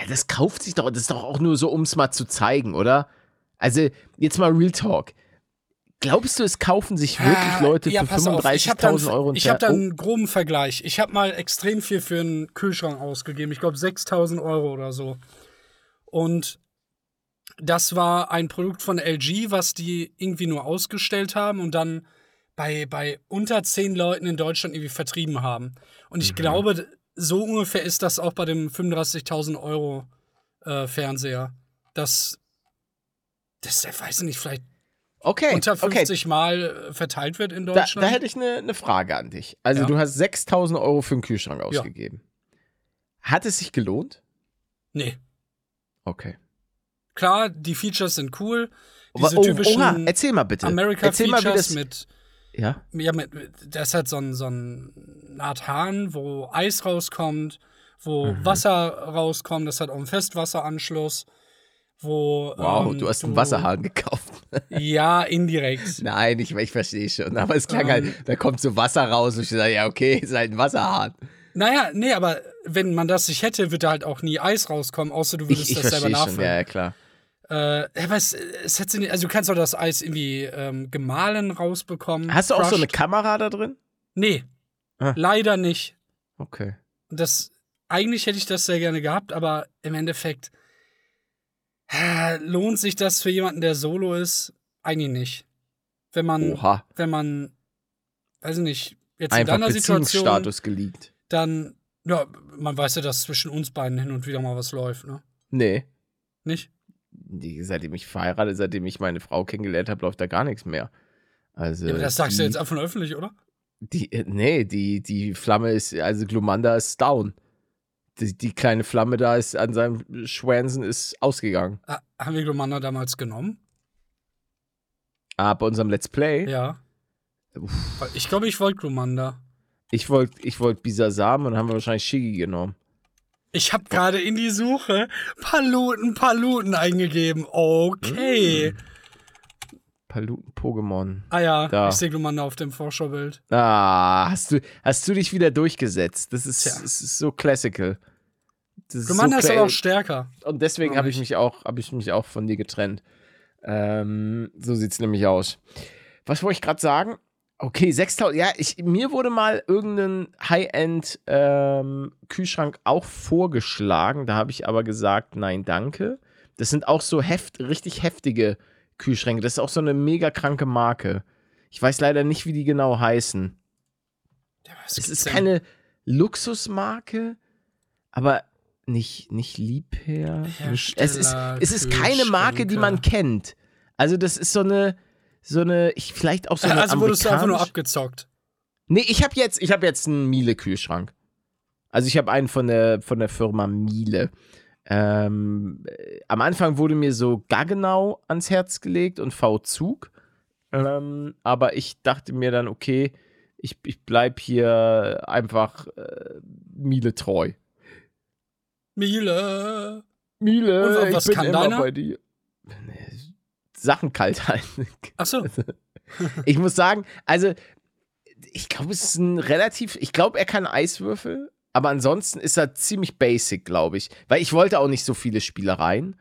Ja, das kauft sich doch. Das ist doch auch nur so, um es mal zu zeigen, oder? Also, jetzt mal Real Talk. Glaubst du, es kaufen sich wirklich Ah, Leute ja, für pass auf, ich hab dann- 35.000 Euro? Ich habe da einen groben Vergleich. Ich habe mal extrem viel für einen Kühlschrank ausgegeben. Ich glaube 6000 Euro oder so. Und das war ein Produkt von LG, was die irgendwie nur ausgestellt haben und dann bei, bei unter zehn Leuten in Deutschland irgendwie vertrieben haben. Und Mhm. ich glaube, so ungefähr ist das auch bei dem 35.000 Euro äh, Fernseher. Das, das, ich weiß nicht, vielleicht Okay, unter okay. 50 Mal äh, verteilt wird in Da, Deutschland. da hätte ich eine, eine Frage an dich. Also, Ja. du hast 6.000 Euro für einen Kühlschrank ausgegeben. Hat es sich gelohnt? nee. Okay. Klar, die Features sind cool. Diese oh, typischen oha, erzähl mal bitte. erzähl mal, wie das. mit, ja. ja, mit, das hat so ein, so ein Art Hahn, wo Eis rauskommt, wo Mhm. Wasser rauskommt. Das hat auch einen Festwasseranschluss. Wo, Wow, ähm, du hast einen Wasserhahn gekauft. Ja, indirekt. Nein, ich, ich verstehe schon. Aber es klang Ähm. halt, da kommt so Wasser raus und ich sage, ja, okay, ist halt ein Wasserhahn. Naja, nee, aber wenn man das nicht hätte, wird da halt auch nie Eis rauskommen, außer du würdest Ich, ich das selber verstehe schon, ja, nachfüllen. ja, klar. Äh, aber es, es hätte nicht, also du kannst auch das Eis irgendwie ähm, gemahlen rausbekommen. Hast du auch so eine crushed. Kamera da drin? Nee, Ah. leider nicht. Okay. Das, eigentlich hätte ich das sehr gerne gehabt, aber im Endeffekt äh, lohnt sich das für jemanden, der solo ist? Eigentlich nicht. Wenn man, Oha. wenn man, weiß ich nicht, jetzt Einfach in deiner Situation, Beziehungsstatus geleakt. dann, ja, man weiß ja, dass zwischen uns beiden hin und wieder mal was läuft, ne? Nee. Nicht? Die, seitdem ich verheiratet, seitdem ich meine Frau kennengelernt habe, läuft da gar nichts mehr. Also, Ja, aber das sagst die, du jetzt einfach öffentlich, oder? Die, äh, nee, die, die Flamme ist, also Glumanda ist down. Die, die kleine Flamme da ist an seinem Schwänzen ist ausgegangen. Ah, haben wir Glomanda damals genommen? Ah, bei unserem Let's Play, Ja. Weil Ich glaube, ich wollte Glomanda. ich wollte ich wollt Bisasam und haben wir wahrscheinlich Shigi genommen. Ich habe gerade in die Suche Paluten, Paluten eingegeben. Okay. Paluten Pokémon. Ah ja, Da. ich sehe Glomanda auf dem Vorschaubild. Ah, hast du, hast du dich wieder durchgesetzt? Das ist, das ist so classical. Das Glomanda ist cla- aber auch stärker. Und deswegen habe ich mich auch, habe ich mich auch von dir getrennt. Ähm, so sieht's nämlich aus. Was wollte ich gerade sagen? Okay, 6000. Ja, ich, mir wurde mal irgendein High-End ähm, Kühlschrank auch vorgeschlagen. Da habe ich aber gesagt, nein, danke. Das sind auch so heft, richtig heftige Kühlschränke. Das ist auch so eine mega kranke Marke. Ich weiß leider nicht, wie die genau heißen. Ja, Es ist denn? keine Luxusmarke, aber nicht, nicht Liebherr. Es, ist, es ist keine Marke, die man kennt. Also, das ist so eine, so eine, ich vielleicht auch so eine. Also wurdest du einfach nur abgezockt. Nee, ich habe jetzt, ich habe jetzt einen Miele-Kühlschrank. Also ich habe einen von der, von der Firma Miele. Ähm, äh, am Anfang wurde mir so Gaggenau ans Herz gelegt und V-Zug. Ähm, aber ich dachte mir dann, okay, ich, ich bleib hier einfach äh, Miele treu. Miele. Miele, Und was ich bin kann immer deiner? bei dir. Sachen kalt halten. Achso. Ich muss sagen, also ich glaube, es ist ein relativ, ich glaube, er kann Eiswürfel, aber ansonsten ist er ziemlich basic, glaube ich. Weil ich wollte auch nicht so viele Spielereien.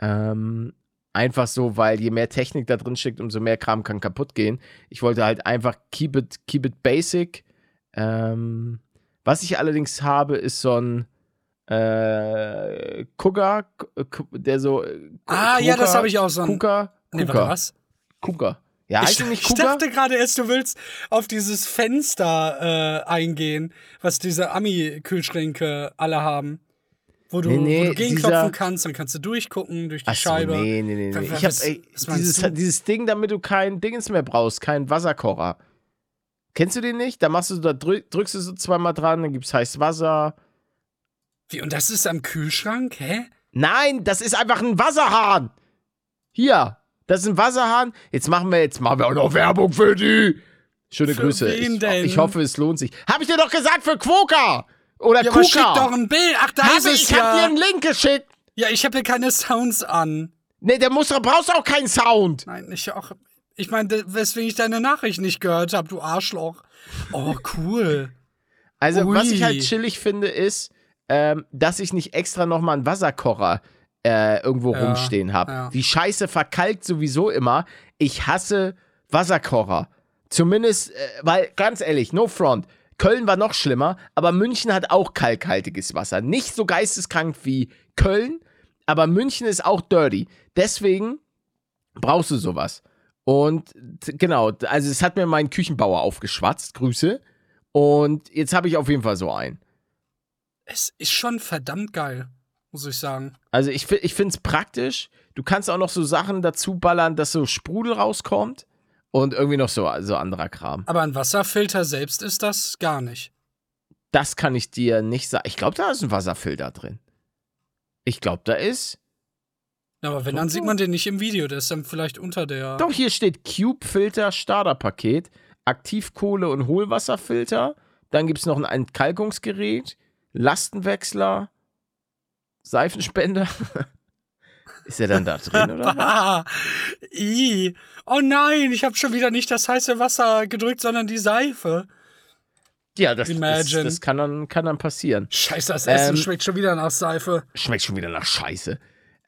Ähm, einfach so, weil je mehr Technik da drin steckt, umso mehr Kram kann kaputt gehen. Ich wollte halt einfach keep it, keep it basic. Ähm, was ich allerdings habe, ist so ein äh, Kuga, K- der so. äh, Ah, ja, das habe ich auch so ein. Nee, Kuka, was? Kuka. Ja, Ich, ich Kuka? dachte gerade erst, du willst auf dieses Fenster äh, eingehen, was diese Ami-Kühlschränke alle haben. Wo du, Nee, nee, wo du gegenklopfen kannst, dann kannst du durchgucken durch die Ach so, Scheibe. nee, nee, nee. nee. Was- Ich hab, ey, dieses, dieses Ding, damit du kein Dingens mehr brauchst, keinen Wasserkocher. Kennst du den nicht? Da machst du, da drück, drückst du so zweimal dran, dann gibt's heißes Wasser. Wie, und das ist am Kühlschrank? Hä? Nein, das ist einfach ein Wasserhahn. Hier, das ist ein Wasserhahn. Jetzt machen wir, jetzt machen wir auch noch Werbung für die. Schöne Für Grüße. ich, ich hoffe, es lohnt sich. Hab ich dir doch gesagt für Quoka. Oder Ja, Kuka. schick doch ein Bild. Ach, da Hab ist es ich, ich hab dir ja. einen Link geschickt. Ja, ich habe hier keine Sounds an. Nee, der muss, brauchst auch keinen Sound. Nein, ich auch. Ich meine, weswegen ich deine Nachricht nicht gehört habe, du Arschloch. Oh, cool. Also, was ich Ui. halt chillig finde, ist, ähm, dass ich nicht extra nochmal einen Wasserkocher äh, irgendwo Ja, rumstehen habe. ja. Die Scheiße verkalkt sowieso immer. Ich hasse Wasserkocher. Zumindest, äh, weil, ganz ehrlich, no front. Köln war noch schlimmer, aber München hat auch kalkhaltiges Wasser. Nicht so geisteskrank wie Köln, aber München ist auch dirty. Deswegen brauchst du sowas. Und genau, also es hat mir mein Küchenbauer aufgeschwatzt. Grüße. Und jetzt habe ich auf jeden Fall so einen. Es ist schon verdammt geil, muss ich sagen. Also ich, ich finde es praktisch. Du kannst auch noch so Sachen dazu ballern, dass so Sprudel rauskommt. Und irgendwie noch so, so anderer Kram. Aber ein Wasserfilter selbst ist das gar nicht. Das kann ich dir nicht sagen. Ich glaube, da ist ein Wasserfilter drin. Ich glaube, da ist. Ja, aber wenn, dann sieht man den nicht im Video. Der ist dann vielleicht unter der. Doch, hier steht Cube Filter Starterpaket, Aktivkohle- und Hohlwasserfilter. Dann gibt es noch ein Entkalkungsgerät, Lastenwechsler, Seifenspender. ist er dann da drin, oder? i. Oh nein, ich habe schon wieder nicht das heiße Wasser gedrückt, sondern die Seife. Ja, das, das, das kann, dann, kann dann passieren. Scheiße, das Essen Ähm, schmeckt schon wieder nach Seife. Schmeckt schon wieder nach Scheiße.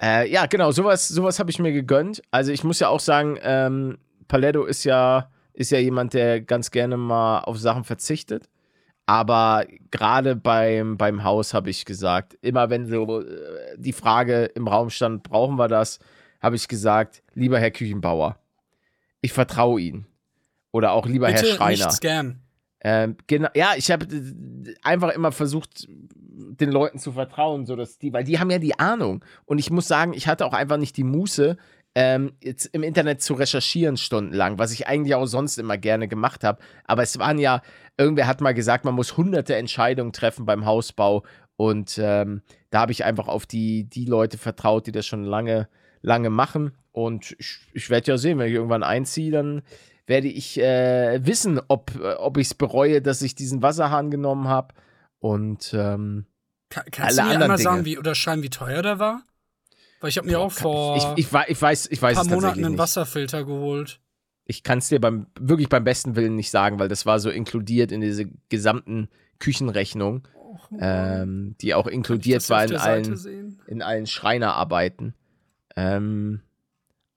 Äh, ja, genau, sowas, sowas habe ich mir gegönnt. Also ich muss ja auch sagen, ähm, Paletto ist ja, ist ja jemand, der ganz gerne mal auf Sachen verzichtet. Aber gerade beim, beim Haus habe ich gesagt, immer wenn so äh, die Frage im Raum stand, brauchen wir das, habe ich gesagt, lieber Herr Küchenbauer, ich vertraue Ihnen. Oder auch lieber Bitte Herr Schreiner. nicht scam. Ähm, genau, ja, ich habe äh, einfach immer versucht, den Leuten zu vertrauen, so dass die, weil die haben ja die Ahnung. Und ich muss sagen, ich hatte auch einfach nicht die Muße, ähm, jetzt im Internet zu recherchieren stundenlang, was ich eigentlich auch sonst immer gerne gemacht habe. Aber es waren ja, irgendwer hat mal gesagt, man muss hunderte Entscheidungen treffen beim Hausbau. Und ähm, da habe ich einfach auf die, die Leute vertraut, die das schon lange, lange machen. Und ich, ich werde ja sehen, wenn ich irgendwann einziehe, dann werde ich äh, wissen, ob, äh, ob ich es bereue, dass ich diesen Wasserhahn genommen habe. Und ähm, Ka kannst Alle du mir einmal sagen, wie oder schreiben, wie teuer der war? Weil ich habe mir auch vor ich, ich, ich weiß, ich weiß ein paar Monaten einen. Wasserfilter geholt. Ich kann es dir beim, wirklich beim besten Willen nicht sagen, weil das war so inkludiert in diese gesamten Küchenrechnung, ähm, die auch inkludiert war in allen, in allen Schreinerarbeiten. Ähm,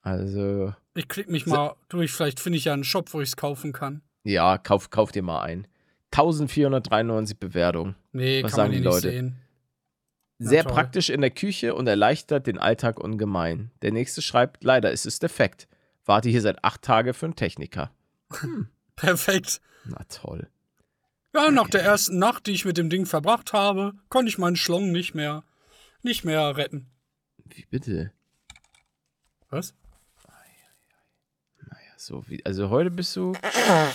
also, Ich klick mich mal durch, vielleicht finde ich ja einen Shop, wo ich es kaufen kann. ja, kauf, kauf dir mal ein. 1493 Bewertungen. Nee, Was kann sagen man die Leute? sehen. Na Sehr toll. praktisch in der Küche und erleichtert den Alltag ungemein. Der nächste schreibt, leider ist es defekt. Warte hier seit acht Tagen für einen Techniker. Perfekt. Na toll. Ja, nach der ersten Nacht, die ich mit dem Ding verbracht habe, konnte ich meinen Schlong nicht mehr, nicht mehr retten. Wie bitte? Was? Ja, so wie, also heute bist du,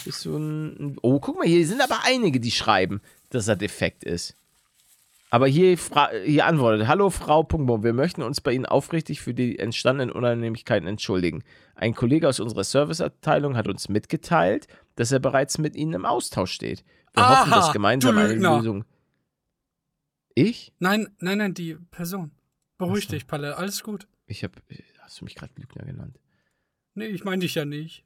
bist du ein. Oh, guck mal, hier sind aber einige, die schreiben, dass er defekt ist. Aber hier, hier antwortet: Hallo Frau Punktbaum, wir möchten uns bei Ihnen aufrichtig für die entstandenen Unannehmlichkeiten entschuldigen. Ein Kollege aus unserer Serviceabteilung hat uns mitgeteilt, dass er bereits mit Ihnen im Austausch steht. Wir Aha, hoffen, dass gemeinsam eine. Lösung. Ich? Nein, nein, nein, die Person. Beruhig so. dich, Palle, alles gut. Ich hab. Hast du mich gerade Lügner genannt? Nee, ich meine dich ja nicht.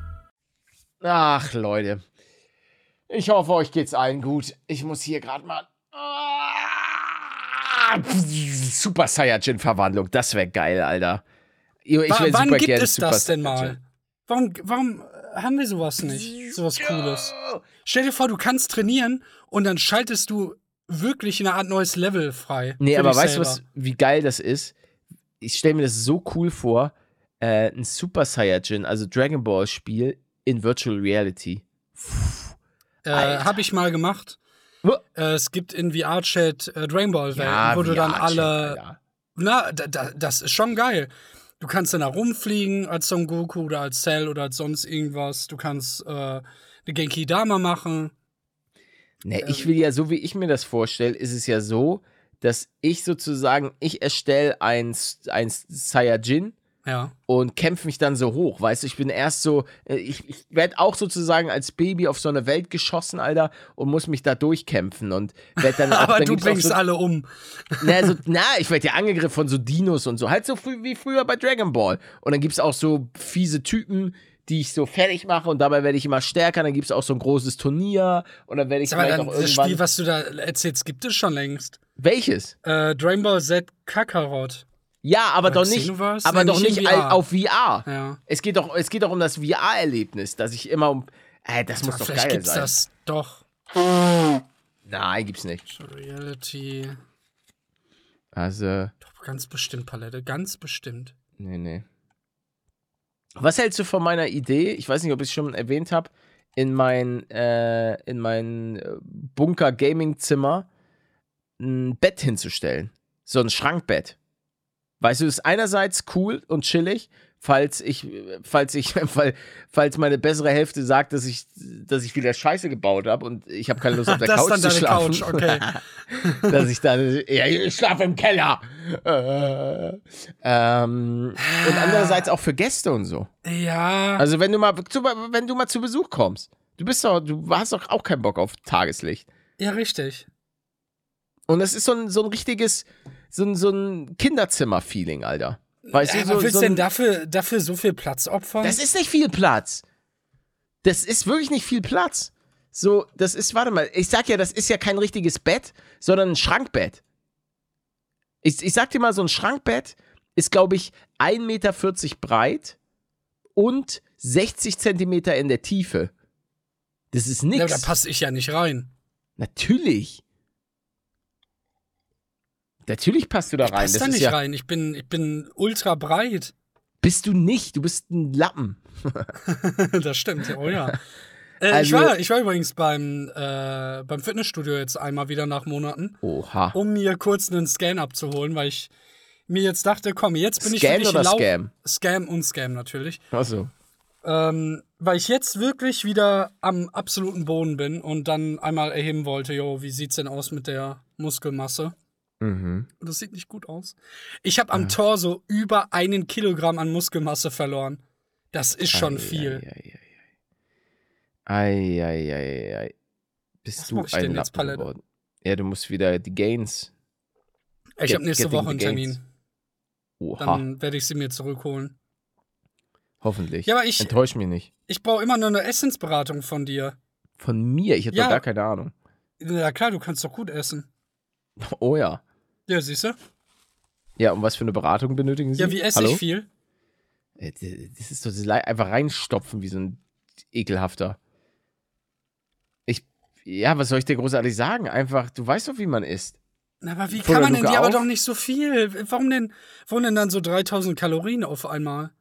Ach, Leute. Ich hoffe, euch geht's allen gut. Ich muss hier gerade mal. Ah, Super Saiyajin-Verwandlung. Das wäre geil, Alter. Ich wär wann super gibt gern es Super das denn mal? Warum, warum äh, haben wir sowas nicht? Sowas Cooles. Stell dir vor, du kannst trainieren und dann schaltest du wirklich eine Art neues Level frei. Nee, aber weißt du, was, wie geil das ist? Ich stelle mir das so cool vor, äh, ein Super Saiyajin, also Dragon Ball Spiel in Virtual Reality. Äh. Habe ich mal gemacht. Äh, es gibt in VR-Chat äh, Dragon Ball Welten, Ja, wo du dann alle. Alter. Na, da, da, das ist schon geil. Du kannst dann da rumfliegen als Son Goku oder als Cell oder als sonst irgendwas. Du kannst äh, eine Genki Dama machen. Ne, ich will ja, so wie ich mir das vorstelle, ist es ja so, dass ich sozusagen, ich erstelle ein, ein Saiyajin Ja. und kämpfe mich dann so hoch, weißt du, ich bin erst so, äh, ich, ich werde auch sozusagen als Baby auf so eine Welt geschossen, Alter, und muss mich da durchkämpfen und werde dann auch, Aber dann du bringst so, alle um. na, so, na, ich werde ja angegriffen von so Dinos und so, halt so früh wie früher bei Dragon Ball und dann gibt's auch so fiese Typen, die ich so fertig mache und dabei werde ich immer stärker, dann gibt's auch so ein großes Turnier und dann werde ich Aber dann, auch das Spiel, was du da erzählst, gibt es schon längst. welches? Äh, Dragon Ball Z Kakarot. Ja, aber Oder doch nicht, aber doch nicht VR. auf VR. Ja. Es geht doch, es geht doch um das VR-Erlebnis, dass ich immer um, äh, das muss doch Vielleicht geil gibt's sein. das doch. Nein, gibt's nicht. Reality. Also, Doch, ganz bestimmt, Palette. Ganz bestimmt. nee, nee. Was hältst du von meiner Idee? Ich weiß nicht, ob ich es schon erwähnt habe. In mein, äh, in mein äh, Bunker-Gaming-Zimmer ein Bett hinzustellen. So ein Schrankbett. Weißt du, ist einerseits cool und chillig, falls ich, falls ich, weil, falls meine bessere Hälfte sagt, dass ich, dass ich wieder Scheiße gebaut habe und ich habe keine Lust auf der Couch zu schlafen. Couch, okay. dass ich dann, ja, ich schlafe im Keller. Äh, ähm, und andererseits auch für Gäste und so. Ja. Also wenn du mal, zu, wenn du mal zu Besuch kommst, du bist doch, du hast doch auch keinen Bock auf Tageslicht. ja, richtig. Und das ist so ein, so ein richtiges, so ein, so ein Kinderzimmer-Feeling, Alter. Weißt Ja, du, so, willst so du denn dafür, dafür so viel Platz opfern? das ist nicht viel Platz. Das ist wirklich nicht viel Platz. So, das ist, warte mal, ich sag ja, das ist ja kein richtiges Bett, sondern ein Schrankbett. Ich, ich sag dir mal, so ein Schrankbett ist, glaube ich, 1,40 Meter breit und 60 Zentimeter in der Tiefe. Das ist ja, nix. da passe ich ja nicht rein. Natürlich. Natürlich passt du da rein. Passt Das da nicht ja, rein. Ich bin, ich bin ultra breit. Bist du nicht. Du bist ein Lappen. das stimmt, ja, oh ja. Äh, ich, Also- war, ich war übrigens beim, äh, beim Fitnessstudio jetzt einmal wieder nach Monaten, Oha. um mir kurz einen Scan abzuholen, weil ich mir jetzt dachte, komm, jetzt bin ich Scan wirklich oder lau- Scam? Scam und Scam natürlich. Achso. Ähm, weil ich jetzt wirklich wieder am absoluten Boden bin und dann einmal erheben wollte, jo, wie sieht's denn aus mit der Muskelmasse? Mhm. Und das sieht nicht gut aus. Ich habe am Torso über einen Kilogramm an Muskelmasse verloren. Das ist schon viel. Eieiei. Bist Was du ich ein Lappen Palette? geworden? Ja, du musst wieder die Gains. Ich Get- habe nächste Woche einen Termin. Oha. Dann werde ich sie mir zurückholen. Hoffentlich. Ja, aber ich- Enttäusch mich nicht. Ich brauche immer nur eine Essensberatung von dir. Von mir? Ich hätte Ja. doch gar keine Ahnung. Ja klar, du kannst doch gut essen. Oh ja. Ja, siehst du? Ja, und was für eine Beratung benötigen Sie? Ja, wie esse Hallo? ich viel? Äh, Das ist so einfach reinstopfen wie so ein ekelhafter. Ich, ja, was soll ich dir großartig sagen? Einfach, du weißt doch, wie man isst. Na, aber wie Voller kann man denn die aber auf? doch nicht so viel? Warum denn, warum denn dann so 3000 Kalorien auf einmal?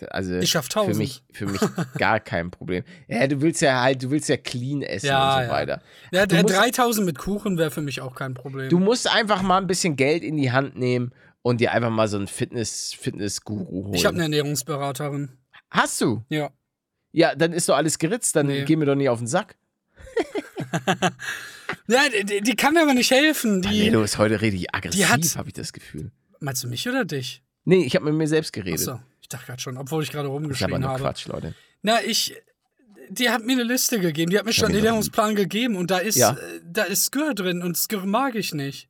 Ja, also Ich schaff für 1000. mich, für mich gar kein Problem. Ja, du willst ja halt, du willst ja clean essen Ja, und so ja. weiter. Ja, der musst- 3000 mit Kuchen wäre für mich auch kein Problem. Du musst einfach mal ein bisschen Geld in die Hand nehmen und dir einfach mal so einen Fitness, Fitness-Guru holen. ich habe eine Ernährungsberaterin. Hast du? Ja. Ja, dann ist doch alles geritzt, dann Nee. geh mir doch nicht auf den Sack. Ja, die, die kann mir aber nicht helfen. Die, Palero ist heute richtig aggressiv, habe ich das Gefühl. Meinst du mich oder dich? Nee, ich habe mit mir selbst geredet. Achso, ich dachte gerade schon, obwohl ich gerade Das ist aber nur habe. Quatsch, Leute. Na, ich. Die hat mir eine Liste gegeben, die hat mir schon einen Ernährungsplan gegeben und da ist, Ja. äh, da ist Skür drin und Skür mag ich nicht.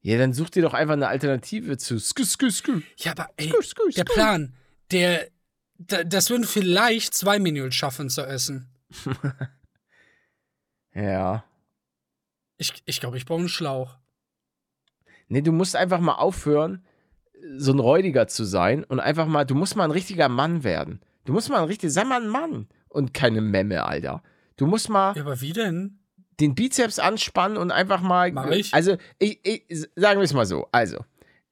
Ja, dann such dir doch einfach eine Alternative zu skü, skü, skü. Ja, aber ey, Skü, skü, der skü. Plan, der, da, das würden vielleicht zwei Menüs schaffen zu essen. Ja. Ich, ich glaube, ich brauche einen Schlauch. Nee, du musst einfach mal aufhören, so ein Räudiger zu sein und einfach mal, du musst mal ein richtiger Mann werden. Du musst mal ein richtiger, sei mal ein Mann und keine Memme, Alter. Du musst mal Ja, aber wie denn? den Bizeps anspannen und einfach mal. Mach ich. Also, ich, ich, sagen wir es mal so. Also,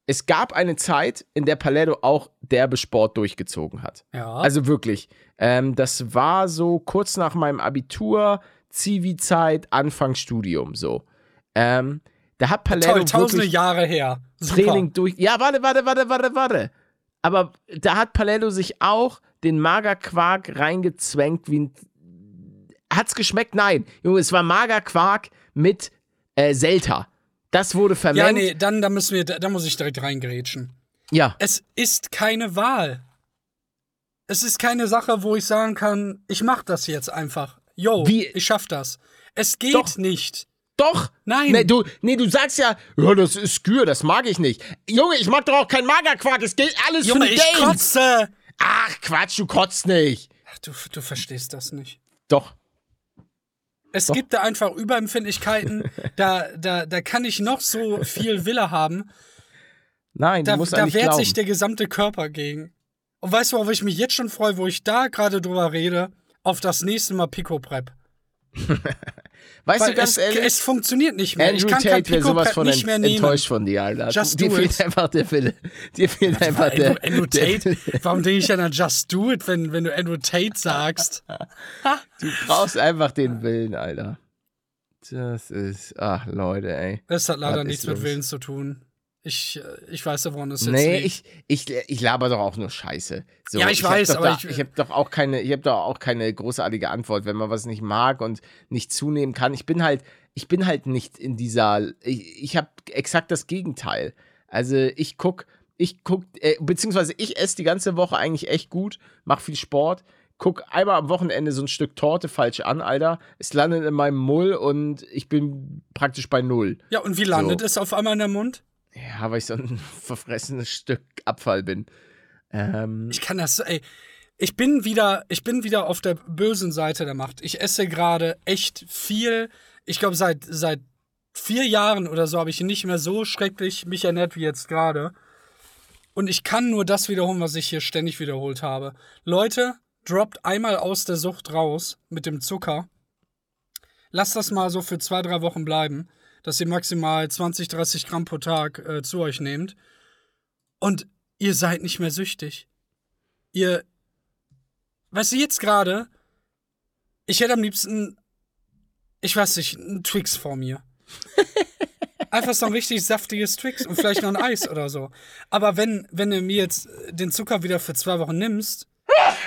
es gab eine Zeit, in der Paletto auch derbe Sport durchgezogen hat. Ja. Also wirklich. Ähm, das war so kurz nach meinem Abitur. Zivi-Zeit, Anfang Studium, so. Ähm, da hat Palermo Toll, tausende Jahre her. Super. Training durch. Ja, warte, warte, warte, warte, warte. Aber da hat Palermo sich auch den Magerquark reingezwängt wie ein. Hat's geschmeckt? Nein. Junge, es war Magerquark mit äh, Selta. Das wurde Ja, vermengt. nee, dann da müssen wir, da, da muss ich direkt reingrätschen. ja. Es ist keine Wahl. Es ist keine Sache, wo ich sagen kann, ich mach das jetzt einfach. Yo, Wie- ich schaff das. Es geht Doch. nicht. Doch! Nein. Nee du, nee, du sagst ja, ja, das ist Skür, das mag ich nicht. Junge, ich mag doch auch kein Magerquark, es geht alles Junge, für die ich Games. kotze. Ach, Quatsch, du kotzt nicht. Ach, du, du verstehst das nicht. Doch. Es gibt da einfach Überempfindlichkeiten, da, da, da kann ich noch so viel Wille haben, Nein, da, du musst da wehrt glauben. sich der gesamte Körper gegen. Und weißt du, worauf ich mich jetzt schon freue, wo ich da gerade drüber rede? Auf das nächste Mal Pico Prep. weißt Weil du, ganz es, ehrlich, es funktioniert nicht mehr. Andrew ich kann Tate wäre sowas von ent enttäuscht von dir, Alter. Just dir do fehlt it. einfach der Wille. Dir fehlt einfach der, Andrew, Andrew der Tate? Warum denke ich denn an Just Do It, wenn, wenn du Andrew Tate sagst? Du brauchst einfach den Willen, Alter. Das ist, ach Leute, ey. Das hat leider Was nichts mit? Willen zu tun. Ich, äh, ich weiß ja, woran es jetzt Nee, liegt. ich, ich, ich laber doch auch nur Scheiße. So, Ja, ich hab weiß, aber da, ich- ich habe doch auch keine, ich habe doch auch keine großartige Antwort, wenn man was nicht mag und nicht zunehmen kann. Ich bin halt, ich bin halt nicht in dieser, ich, ich habe exakt das Gegenteil. Also ich guck, ich guck, äh, beziehungsweise ich esse die ganze Woche eigentlich echt gut, mach viel Sport, guck einmal am Wochenende so ein Stück Torte falsch an, Alter. Es landet in meinem Mull und ich bin praktisch bei null. Ja, und wie landet So. es auf einmal in der Mund? Ja, weil ich so ein verfressenes Stück Abfall bin. Ähm, Ich kann das, ey. Ich bin wieder, ich bin wieder auf der bösen Seite der Macht. Ich esse gerade echt viel. Ich glaube, seit, seit vier Jahren oder so habe ich nicht mehr so schrecklich mich ernährt wie jetzt gerade. Und ich kann nur das wiederholen, was ich hier ständig wiederholt habe. Leute, droppt einmal aus der Sucht raus mit dem Zucker. Lasst das mal so für zwei, drei Wochen bleiben, dass ihr maximal 20, 30 Gramm pro Tag äh, zu euch nehmt. Und ihr seid nicht mehr süchtig. Ihr, weißt du, jetzt gerade, ich hätte am liebsten, ich weiß nicht, einen Twix vor mir. Einfach so ein richtig saftiges Twix und vielleicht noch ein Eis oder so. Aber wenn, wenn du mir jetzt den Zucker wieder für zwei Wochen nimmst,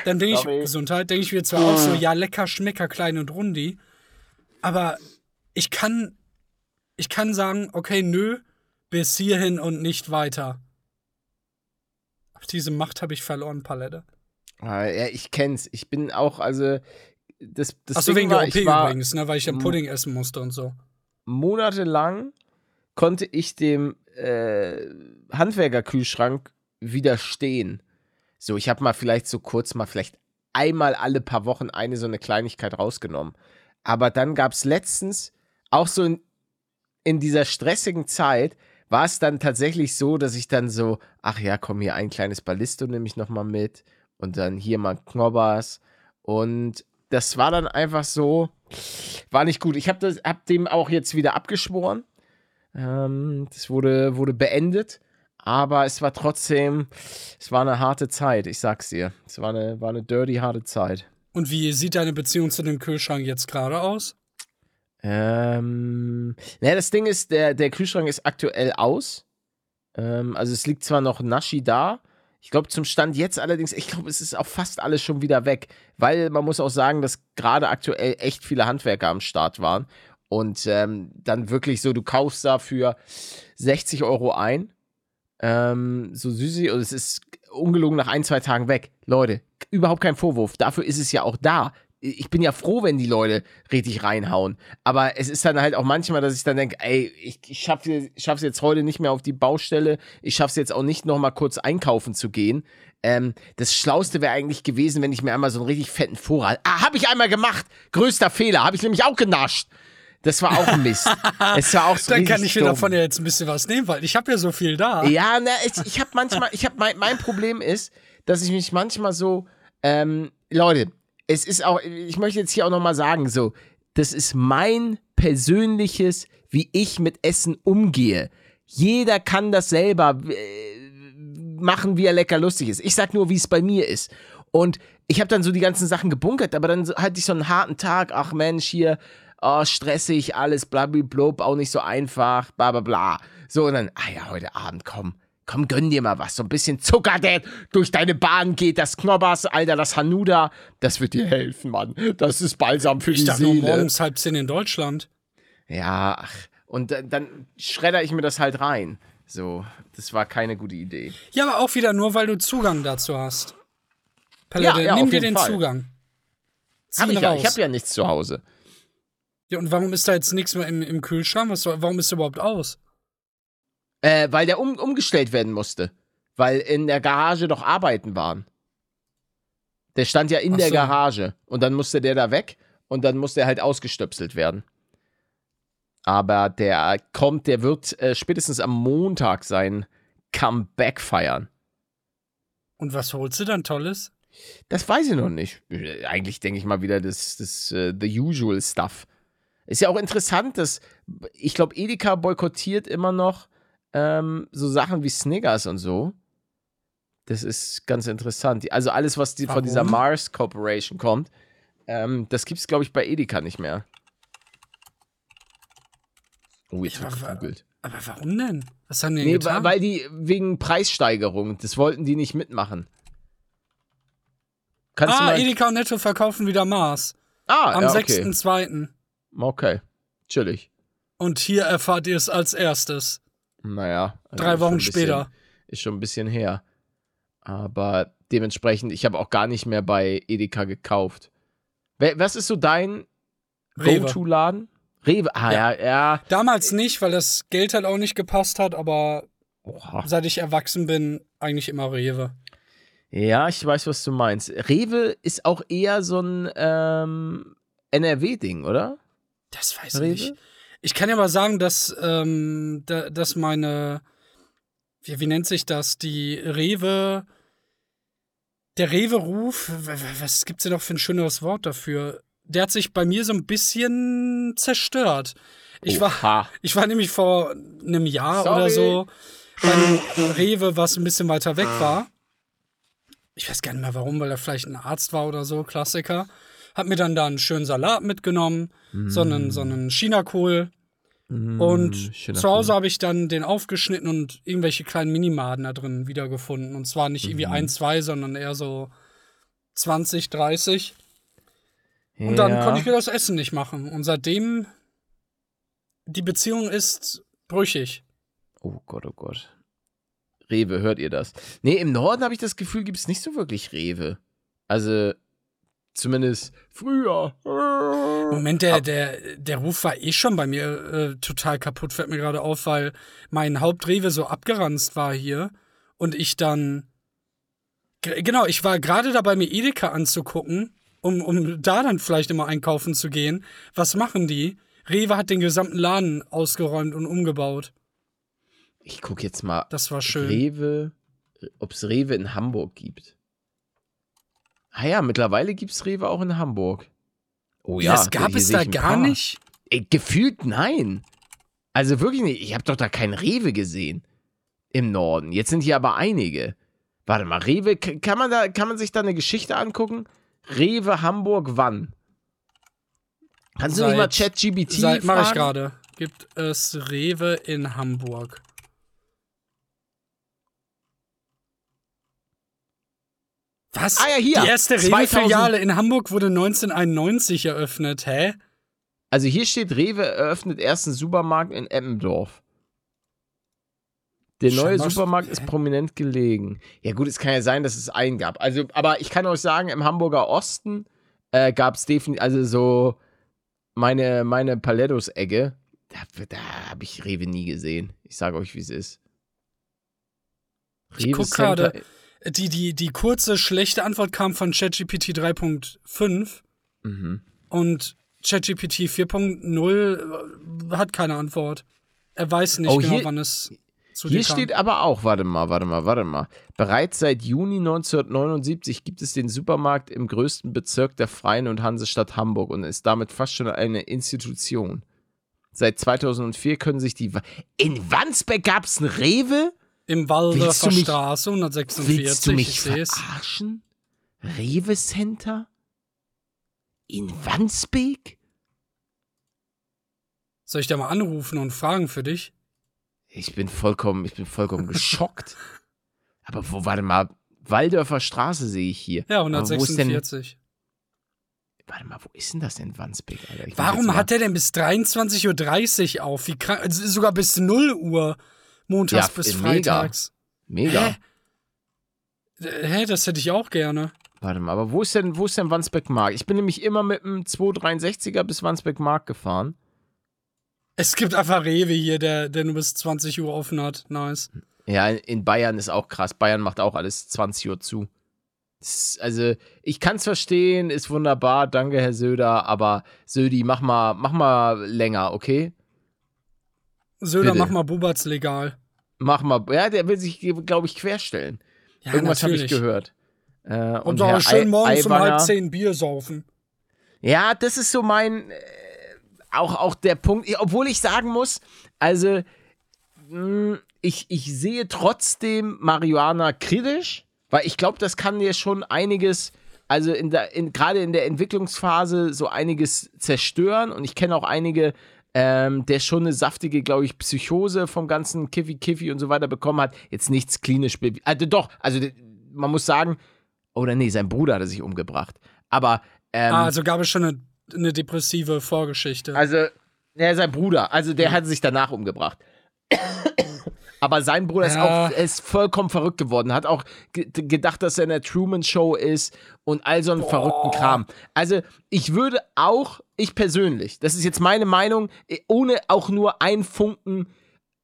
dann denke ich, Gesundheit, denke ich mir zwar auch so, ja, lecker, schmecker, klein und rundi. Aber ich kann, ich kann sagen, okay, nö, bis hierhin und nicht weiter. Diese Macht habe ich verloren, Palette. Ah, Ja, ich kenn's. Ich bin auch, also, das, das Achso, wegen der war, OP ich war übrigens, ne, weil ich ja Pudding essen musste und so. monatelang konnte ich dem äh, Handwerkerkühlschrank widerstehen. So, ich habe mal vielleicht so kurz mal vielleicht einmal alle paar Wochen eine so eine Kleinigkeit rausgenommen. Aber dann gab's letztens auch so in, in dieser stressigen Zeit war es dann tatsächlich so, dass ich dann so, ach ja, komm hier ein kleines Ballisto nehme ich noch mal mit und dann hier mal Knobbers und das war dann einfach so, war nicht gut. Ich habe hab dem auch jetzt wieder abgeschworen. Ähm, das wurde, wurde beendet. Aber es war trotzdem, es war eine harte Zeit, ich sag's dir. Es war eine, war eine dirty, harte Zeit. Und wie sieht deine Beziehung zu dem Kühlschrank jetzt gerade aus? Ähm, naja, das Ding ist, der, der Kühlschrank ist aktuell aus. Ähm, also es liegt zwar noch Naschi da. Ich glaube, zum Stand jetzt allerdings, ich glaube, es ist auch fast alles schon wieder weg. Weil man muss auch sagen, dass gerade aktuell echt viele Handwerker am Start waren. Und ähm, dann wirklich so, du kaufst dafür 60 Euro ein. Ähm, so süßi und es ist ungelogen nach ein, zwei Tagen weg. Leute, überhaupt kein Vorwurf. Dafür ist es ja auch da. Ich bin ja froh, wenn die Leute richtig reinhauen. Aber es ist dann halt auch manchmal, dass ich dann denke, ey, ich, ich schaffe es jetzt heute nicht mehr auf die Baustelle. Ich schaffe es jetzt auch nicht, noch mal kurz einkaufen zu gehen. Ähm, das Schlauste wäre eigentlich gewesen, wenn ich mir einmal so einen richtig fetten Vorrat. Ah, habe ich einmal gemacht. Größter Fehler. Habe ich nämlich auch genascht. Das war auch Mist. es war auch so Dann kann ich mir davon ja jetzt ein bisschen was nehmen, weil ich habe ja so viel da. Ja, na, ich, ich habe manchmal, ich habe mein, mein Problem ist, dass ich mich manchmal so, ähm, Leute, es ist auch, ich möchte jetzt hier auch nochmal sagen, so, das ist mein persönliches, wie ich mit Essen umgehe. Jeder kann das selber äh, machen, wie er lecker lustig ist. Ich sag nur, wie es bei mir ist. Und ich habe dann so die ganzen Sachen gebunkert, aber dann hatte ich so einen harten Tag. Ach Mensch, hier, oh, stressig, alles, blablablub, auch nicht so einfach, bla bla bla. So, und dann, ah ja, heute Abend, komm, komm, gönn dir mal was. So ein bisschen Zucker, der durch deine Bahn geht, das Knobbers, Alter, das Hanuda. Das wird dir helfen, Mann. Das ist Balsam für Ich die dachte Seele. morgens halb zehn in Deutschland. Ja, ach, und dann, dann schredder ich mir das halt rein. So, das war keine gute Idee. Ja, aber auch wieder nur, weil du Zugang dazu hast. Paladin, Ja, ja, nimm dir den Fall. Zugang. Zieh Hab ich ja, raus. ich habe ja nichts zu Hause. ja, und warum ist da jetzt nichts mehr im, im Kühlschrank? Was, warum ist überhaupt aus? Äh, weil der um, umgestellt werden musste. Weil in der Garage doch Arbeiten waren. Der stand ja in Ach der so. Garage. Und dann musste der da weg und dann musste er halt ausgestöpselt werden. Aber der kommt, der wird äh, spätestens am Montag sein Comeback feiern. Und was holst du dann Tolles? Das weiß ich noch nicht. Eigentlich denke ich mal wieder das, das äh, The Usual Stuff. Ist ja auch interessant, dass ich glaube, Edeka boykottiert immer noch ähm, so Sachen wie Snickers und so. Das ist ganz interessant. Also alles, was die, von dieser? Mars Corporation kommt, ähm, das gibt es, glaube ich, bei Edeka nicht mehr. Oh, jetzt Ja, wird gegoogelt. Aber warum denn? Was haben die denn Nee, getan? weil die wegen Preissteigerung, das wollten die nicht mitmachen. Kannst ah, Edeka und Netto verkaufen wieder Mars. Ah, Am ja, okay. 6.2. Okay, chillig. Und hier erfahrt ihr es als erstes. Naja. also Drei Wochen bisschen- später. Ist schon ein bisschen her. Aber dementsprechend, ich habe auch gar nicht mehr bei Edeka gekauft. Was ist so dein. Go-To-Laden? Rewe. Ah, ja, ja. Damals nicht, weil das Geld halt auch nicht gepasst hat, aber Oha. seit ich erwachsen bin, eigentlich immer Rewe. Ja, ich weiß, was du meinst. Rewe ist auch eher so ein ähm, NRW-Ding, oder? Das weiß ich Rewe? nicht. Ich kann ja mal sagen, dass, ähm, da, dass meine, wie, wie nennt sich das, die Rewe, der Rewe-Ruf, was gibt's denn noch für ein schöneres Wort dafür? Der hat sich bei mir so ein bisschen zerstört. Ich war, ich war nämlich vor einem Jahr Sorry. oder so bei einem Rewe, was ein bisschen weiter weg war. Ich weiß gar nicht mehr warum, weil er vielleicht ein Arzt war oder so, Klassiker. Hab mir dann da einen schönen Salat mitgenommen, so einen, so einen Chinakohl. Und schöner zu Hause habe ich dann den aufgeschnitten und irgendwelche kleinen Minimaden da drin wiedergefunden. Und zwar nicht irgendwie ein, zwei, sondern eher so 20, 30. Und dann Ja. konnte ich mir das Essen nicht machen. Und seitdem, die Beziehung ist brüchig. Oh Gott, oh Gott. Rewe, hört ihr das? Nee, im Norden habe ich das Gefühl, gibt es nicht so wirklich Rewe. Also, zumindest früher. Moment, der, der, der Ruf war eh schon bei mir äh, total kaputt, fällt mir gerade auf, weil mein Hauptrewe so abgeranzt war hier und ich dann. Genau, ich war gerade dabei, mir Edeka anzugucken, um, um da dann vielleicht immer einkaufen zu gehen. Was machen die? Rewe hat den gesamten Laden ausgeräumt und umgebaut. Ich gucke jetzt mal. Das war schön. Rewe, ob es Rewe in Hamburg gibt. Ah ja, mittlerweile gibt es Rewe auch in Hamburg. Oh ja. das gab es da gar nicht. Ey, gefühlt nein. Also wirklich nicht. Ich habe doch da kein Rewe gesehen. Im Norden. Jetzt sind hier aber einige. Warte mal, Rewe, kann man, da, kann man sich da eine Geschichte angucken? Rewe Hamburg wann? Kannst du nicht mal Seit- ChatGBT Seit, mach ich gerade. Gibt es Rewe in Hamburg? Was? Ah ja, hier. Die erste 2000 Rewe-Filiale in Hamburg wurde 1991 eröffnet, hä? Also hier steht, Rewe eröffnet ersten Supermarkt in Eppendorf. Der neue Scheinbar- Supermarkt ist prominent gelegen. Ja gut, es kann ja sein, dass es einen gab. Also, aber ich kann euch sagen, im Hamburger Osten äh, gab es definitiv, also so meine, meine Palettos-Ecke, da, da habe ich Rewe nie gesehen. Ich sage euch, wie es ist. Ich guck Center- gerade. Die, die, die kurze, schlechte Antwort kam von ChatGPT 3.5 Mhm. und ChatGPT 4.0 hat keine Antwort. Er weiß nicht Oh, genau, wann es zu Hier dir kam. steht aber auch, warte mal, warte mal, warte mal. Bereits seit Juni 1979 gibt es den Supermarkt im größten Bezirk der Freien und Hansestadt Hamburg und ist damit fast schon eine Institution. Seit 2004 können sich die. In Wandsbek gab es einen Rewe? Im Waldorfer Straße 146. Willst du ich mich verarschen? Rewe Center? In Wandsbek? Soll ich da mal anrufen und fragen für dich? Ich bin vollkommen, ich bin vollkommen geschockt. Aber wo, warte mal, Waldörfer Straße sehe ich hier. Ja, Aber wo ist denn, 146. warte mal, wo ist denn das in Wandsbek, Warum hat der denn bis 23.30 Uhr auf? Wie krank, also sogar bis 0 Uhr. Montags Ja, bis freitags. Mega. Hä? Hä, das hätte ich auch gerne. Warte mal, aber wo ist denn, wo ist denn Wandsbek Mark? Ich bin nämlich immer mit dem 263er bis Wandsbek Mark gefahren. Es gibt einfach Rewe hier, der, der nur bis 20 Uhr offen hat. Nice. Ja, in Bayern ist auch krass. Bayern macht auch alles 20 Uhr zu. Also, ich kann es verstehen, ist wunderbar, danke, Herr Söder, aber Södi, mach mal, mach mal länger, okay? Söder, Bitte. mach mal Bubatz legal. Mach mal, ja, der will sich, glaube ich, querstellen. Ja, Irgendwas habe ich gehört. Äh, Und auch schön morgens um halb zehn Bier saufen. Ja, das ist so mein, äh, auch, auch der Punkt, obwohl ich sagen muss, also, mh, ich, ich sehe trotzdem Marihuana kritisch, weil ich glaube, das kann dir schon einiges, also in der, in, gerade in der Entwicklungsphase so einiges zerstören und ich kenne auch einige, ähm, der schon eine saftige, glaube ich, Psychose vom ganzen Kiffi Kiffi und so weiter bekommen hat. Jetzt nichts klinisch, also doch, also man muss sagen, oder nee, sein Bruder hat er sich umgebracht. Aber ähm, ah, also gab es schon eine, eine depressive Vorgeschichte. also, ja, sein Bruder, also der hat sich danach umgebracht. Aber sein Bruder ist Ja. auch er ist vollkommen verrückt geworden, hat auch ge gedacht, dass er in der Truman Show ist und all so einen verrückten Kram. Also, ich würde auch, ich persönlich, das ist jetzt meine Meinung, eh, ohne auch nur ein Funken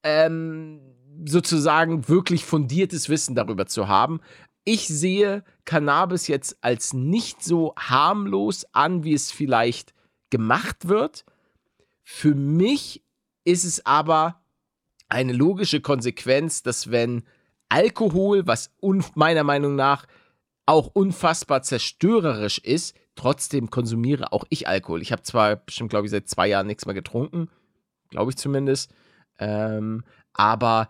ähm, sozusagen wirklich fundiertes Wissen darüber zu haben. Ich sehe Cannabis jetzt als nicht so harmlos an, wie es vielleicht gemacht wird. Für mich ist es aber eine logische Konsequenz, dass wenn Alkohol, was meiner Meinung nach auch unfassbar zerstörerisch ist, trotzdem konsumiere auch ich Alkohol. Ich habe zwar bestimmt, glaube ich, seit zwei Jahren nichts mehr getrunken, glaube ich zumindest, ähm, aber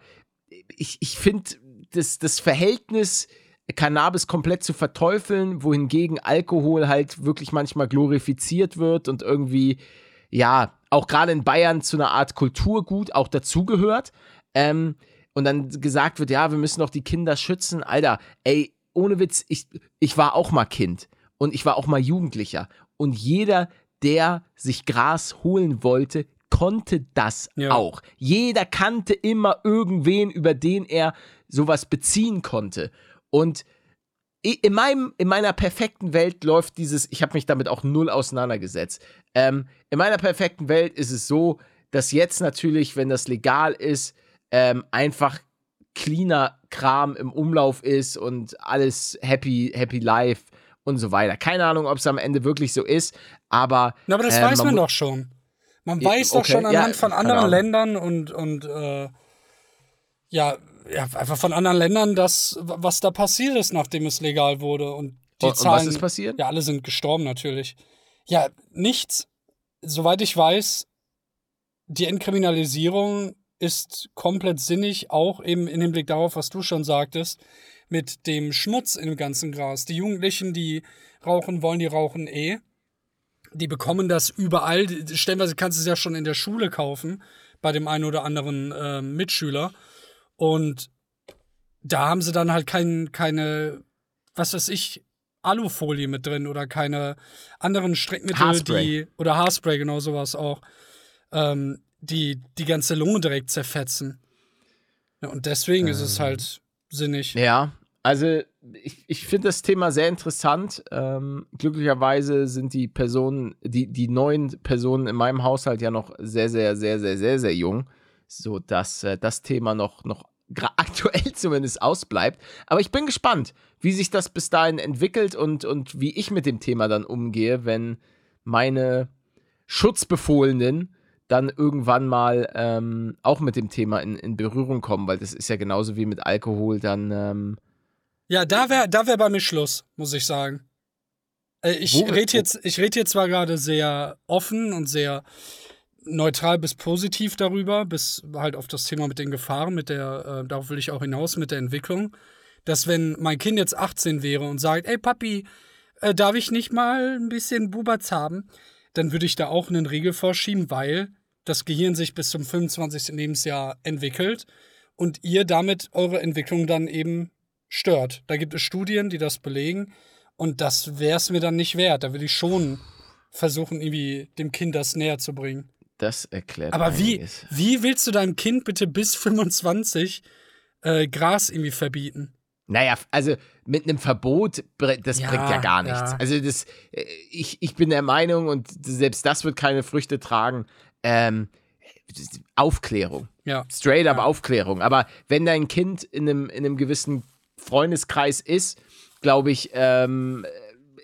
ich, ich finde, das, das Verhältnis Cannabis komplett zu verteufeln, wohingegen Alkohol halt wirklich manchmal glorifiziert wird und irgendwie, ja, auch gerade in Bayern zu einer Art Kulturgut auch dazugehört. Ähm, und dann gesagt wird, ja, wir müssen doch die Kinder schützen. Alter, ey, ohne Witz, ich, ich war auch mal Kind und ich war auch mal Jugendlicher. Und jeder, der sich Gras holen wollte, konnte das Ja. auch. Jeder kannte immer irgendwen, über den er sowas beziehen konnte. Und in, meinem, in meiner perfekten Welt läuft dieses, ich habe mich damit auch null auseinandergesetzt. Ähm, in meiner perfekten Welt ist es so, dass jetzt natürlich, wenn das legal ist, ähm, einfach cleaner Kram im Umlauf ist und alles happy, happy life und so weiter. Keine Ahnung, ob es am Ende wirklich so ist, aber. Na, aber das ähm, weiß man mu- doch schon. Man Ja, weiß doch okay, schon ja, anhand von keine anderen. Ländern und, und äh, ja, ja, einfach von anderen Ländern, das, was da passiert ist, nachdem es legal wurde. Und die Und- und Zahlen. was ist passiert? Ja, alle sind gestorben natürlich. Ja, nichts. Soweit ich weiß, die Entkriminalisierung ist komplett sinnig, auch eben im Hinblick darauf, was du schon sagtest, mit dem Schmutz im ganzen Gras. Die Jugendlichen, die rauchen wollen, die rauchen eh. Die bekommen das überall. Stellenweise kannst du es ja schon in der Schule kaufen, bei dem einen oder anderen äh, Mitschüler. Und da haben sie dann halt kein, keine, was weiß ich, Alufolie mit drin oder keine anderen Streckmittel, Haarspray. die, oder Haarspray, genau sowas auch, ähm, die die ganze Lunge direkt zerfetzen. Ja, und deswegen ist es halt sinnig. Ja, also ich, ich finde das Thema sehr interessant. Ähm, glücklicherweise sind die Personen, die, die neuen Personen in meinem Haushalt ja noch sehr, sehr, sehr, sehr, sehr, sehr jung, sodass äh, das Thema noch, noch aktuell zumindest ausbleibt. Aber ich bin gespannt, wie sich das bis dahin entwickelt und, und wie ich mit dem Thema dann umgehe, wenn meine Schutzbefohlenen dann irgendwann mal ähm, auch mit dem Thema in, in Berührung kommen, weil das ist ja genauso wie mit Alkohol dann. Ähm, Ja, da wäre da wär bei mir Schluss, muss ich sagen. Äh, ich rede jetzt, ich rede jetzt zwar gerade sehr offen und sehr neutral bis positiv darüber, bis halt auf das Thema mit den Gefahren, mit der, äh, darauf will ich auch hinaus, mit der Entwicklung. dass wenn mein Kind jetzt 18 wäre und sagt, ey Papi, äh, darf ich nicht mal ein bisschen Bubatz haben, dann würde ich da auch einen Riegel vorschieben, weil das Gehirn sich bis zum 25. Lebensjahr entwickelt und ihr damit eure Entwicklung dann eben stört. Da gibt es Studien, die das belegen und das wäre es mir dann nicht wert. Da würde ich schon versuchen, irgendwie dem Kind das näher zu bringen. Das erklärt Aber wie, einiges. wie willst du deinem Kind bitte bis 25 äh, Gras irgendwie verbieten? Naja, also mit einem Verbot, das Ja, bringt ja gar nichts. ja. Also das, äh, ich, ich bin der Meinung, und selbst das wird keine Früchte tragen, ähm, Aufklärung. Ja. Straight up Ja. Aufklärung. Aber wenn dein Kind in einem, in einem gewissen Freundeskreis ist, glaube ich, ähm,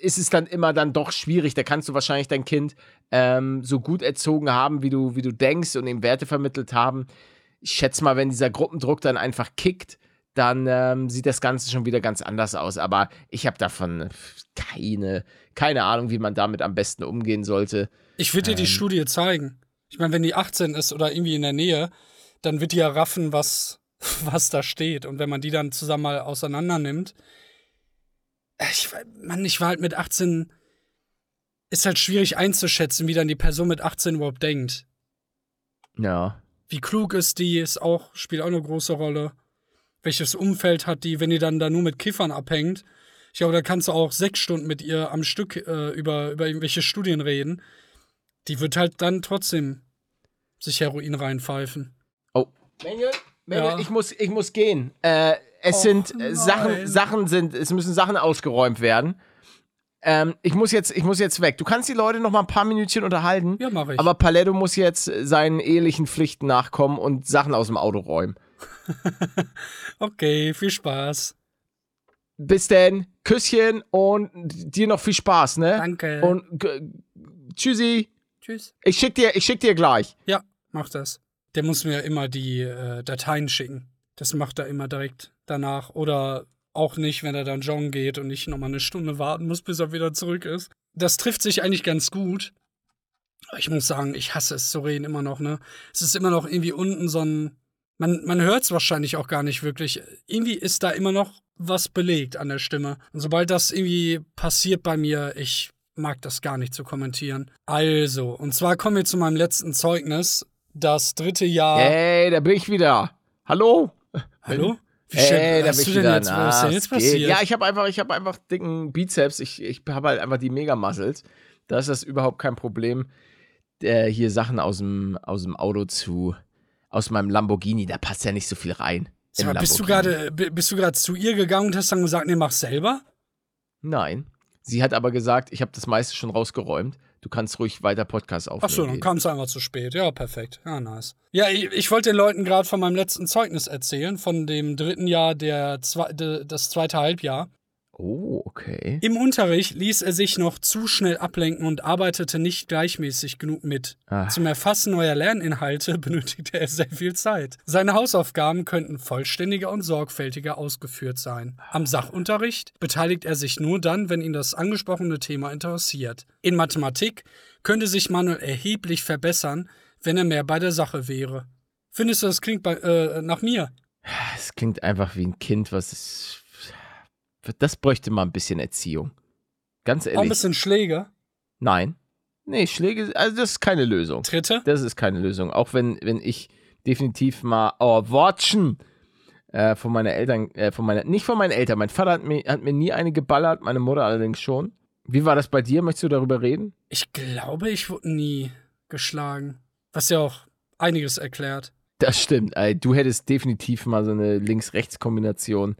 ist es dann immer dann doch schwierig. Da kannst du wahrscheinlich dein Kind ähm, so gut erzogen haben, wie du, wie du denkst und ihm Werte vermittelt haben. Ich schätze mal, wenn dieser Gruppendruck dann einfach kickt, dann ähm, sieht das Ganze schon wieder ganz anders aus. Aber ich habe davon keine, keine Ahnung, wie man damit am besten umgehen sollte. Ich würde dir die Studie zeigen. Ich meine, wenn die 18 ist oder irgendwie in der Nähe, dann wird die ja raffen, was, was da steht. Und wenn man die dann zusammen mal auseinander nimmt, äh, ich, Mann, ich war halt mit 18, ist halt schwierig einzuschätzen, wie dann die Person mit 18 überhaupt denkt. Ja. Wie klug ist die, ist auch, spielt auch eine große Rolle. Welches Umfeld hat die, wenn die dann da nur mit Kiffern abhängt? Ich glaube, da kannst du auch sechs Stunden mit ihr am Stück äh, über, über irgendwelche Studien reden. Die wird halt dann trotzdem sich Heroin reinpfeifen. Oh. Manuel, Manuel Ja. ich, muss, ich muss gehen. Äh, es Och, sind äh. Sachen, Sachen sind, es müssen Sachen ausgeräumt werden. Ähm, ich muss jetzt, ich muss jetzt weg. Du kannst die Leute noch mal ein paar Minütchen unterhalten. Ja, mach ich. Aber Paletto muss jetzt seinen ehelichen Pflichten nachkommen und Sachen aus dem Auto räumen. Okay, viel Spaß. Bis denn, Küsschen und dir noch viel Spaß, ne? Danke. Und tschüssi. Tschüss. Ich schick dir, ich schick dir gleich. Ja, mach das. Der muss mir immer die äh, Dateien schicken. Das macht er immer direkt danach. Oder auch nicht, wenn er dann joggen geht und ich nochmal eine Stunde warten muss, bis er wieder zurück ist. Das trifft sich eigentlich ganz gut. Ich muss sagen, ich hasse es zu reden immer noch, ne? Es ist immer noch irgendwie unten so ein. Man, man hört es wahrscheinlich auch gar nicht wirklich. Irgendwie ist da immer noch was belegt an der Stimme. Und sobald das irgendwie passiert bei mir, ich mag das gar nicht zu kommentieren. Also, und zwar kommen wir zu meinem letzten Zeugnis. Das dritte Jahr. Hey, da bin ich wieder. Hallo? Hallo? Wie schön, da was bin hast du denn jetzt? Was ist denn jetzt passiert? Ja, ich habe einfach, ich habe einfach dicken Bizeps. Ich, ich habe halt einfach die Mega-Muscles. Da ist das überhaupt kein Problem, äh, hier Sachen aus dem, aus dem Auto zu, aus meinem Lamborghini, da passt ja nicht so viel rein. Sag mal, bist du gerade bi- bist du gerade zu ihr gegangen und hast dann gesagt, nee, mach selber? Nein. Sie hat aber gesagt, ich habe das meiste schon rausgeräumt. Du kannst ruhig weiter Podcast aufnehmen. Ach so, dann kam es einfach zu spät. Ja, perfekt. Ja, nice. Ja, ich, ich wollte den Leuten gerade von meinem letzten Zeugnis erzählen, von dem dritten Jahr, der zwei, de, das zweite Halbjahr. Oh, okay. Im Unterricht ließ er sich noch zu schnell ablenken und arbeitete nicht gleichmäßig genug mit. Ah. Zum Erfassen neuer Lerninhalte benötigte er sehr viel Zeit. Seine Hausaufgaben könnten vollständiger und sorgfältiger ausgeführt sein. Am Sachunterricht beteiligt er sich nur dann, wenn ihn das angesprochene Thema interessiert. In Mathematik könnte sich Manuel erheblich verbessern, wenn er mehr bei der Sache wäre. Findest du, das klingt bei, äh, nach mir? Es klingt einfach wie ein Kind, was. Das bräuchte mal ein bisschen Erziehung. Ganz Auch ein ehrlich. bisschen Schläge. Nein. Nee, Schläge, also das ist keine Lösung. Tritte? Das ist keine Lösung. Auch wenn, wenn ich definitiv mal, oh, Wortchen äh, von meiner Eltern, äh, von meiner, nicht von meinen Eltern. Mein Vater hat mir, hat mir nie eine geballert, meine Mutter allerdings schon. Wie war das bei dir? Möchtest du darüber reden? Ich glaube, ich wurde nie geschlagen. Was ja auch einiges erklärt. Das stimmt. Ey, du hättest definitiv mal so eine Links-Rechts-Kombination.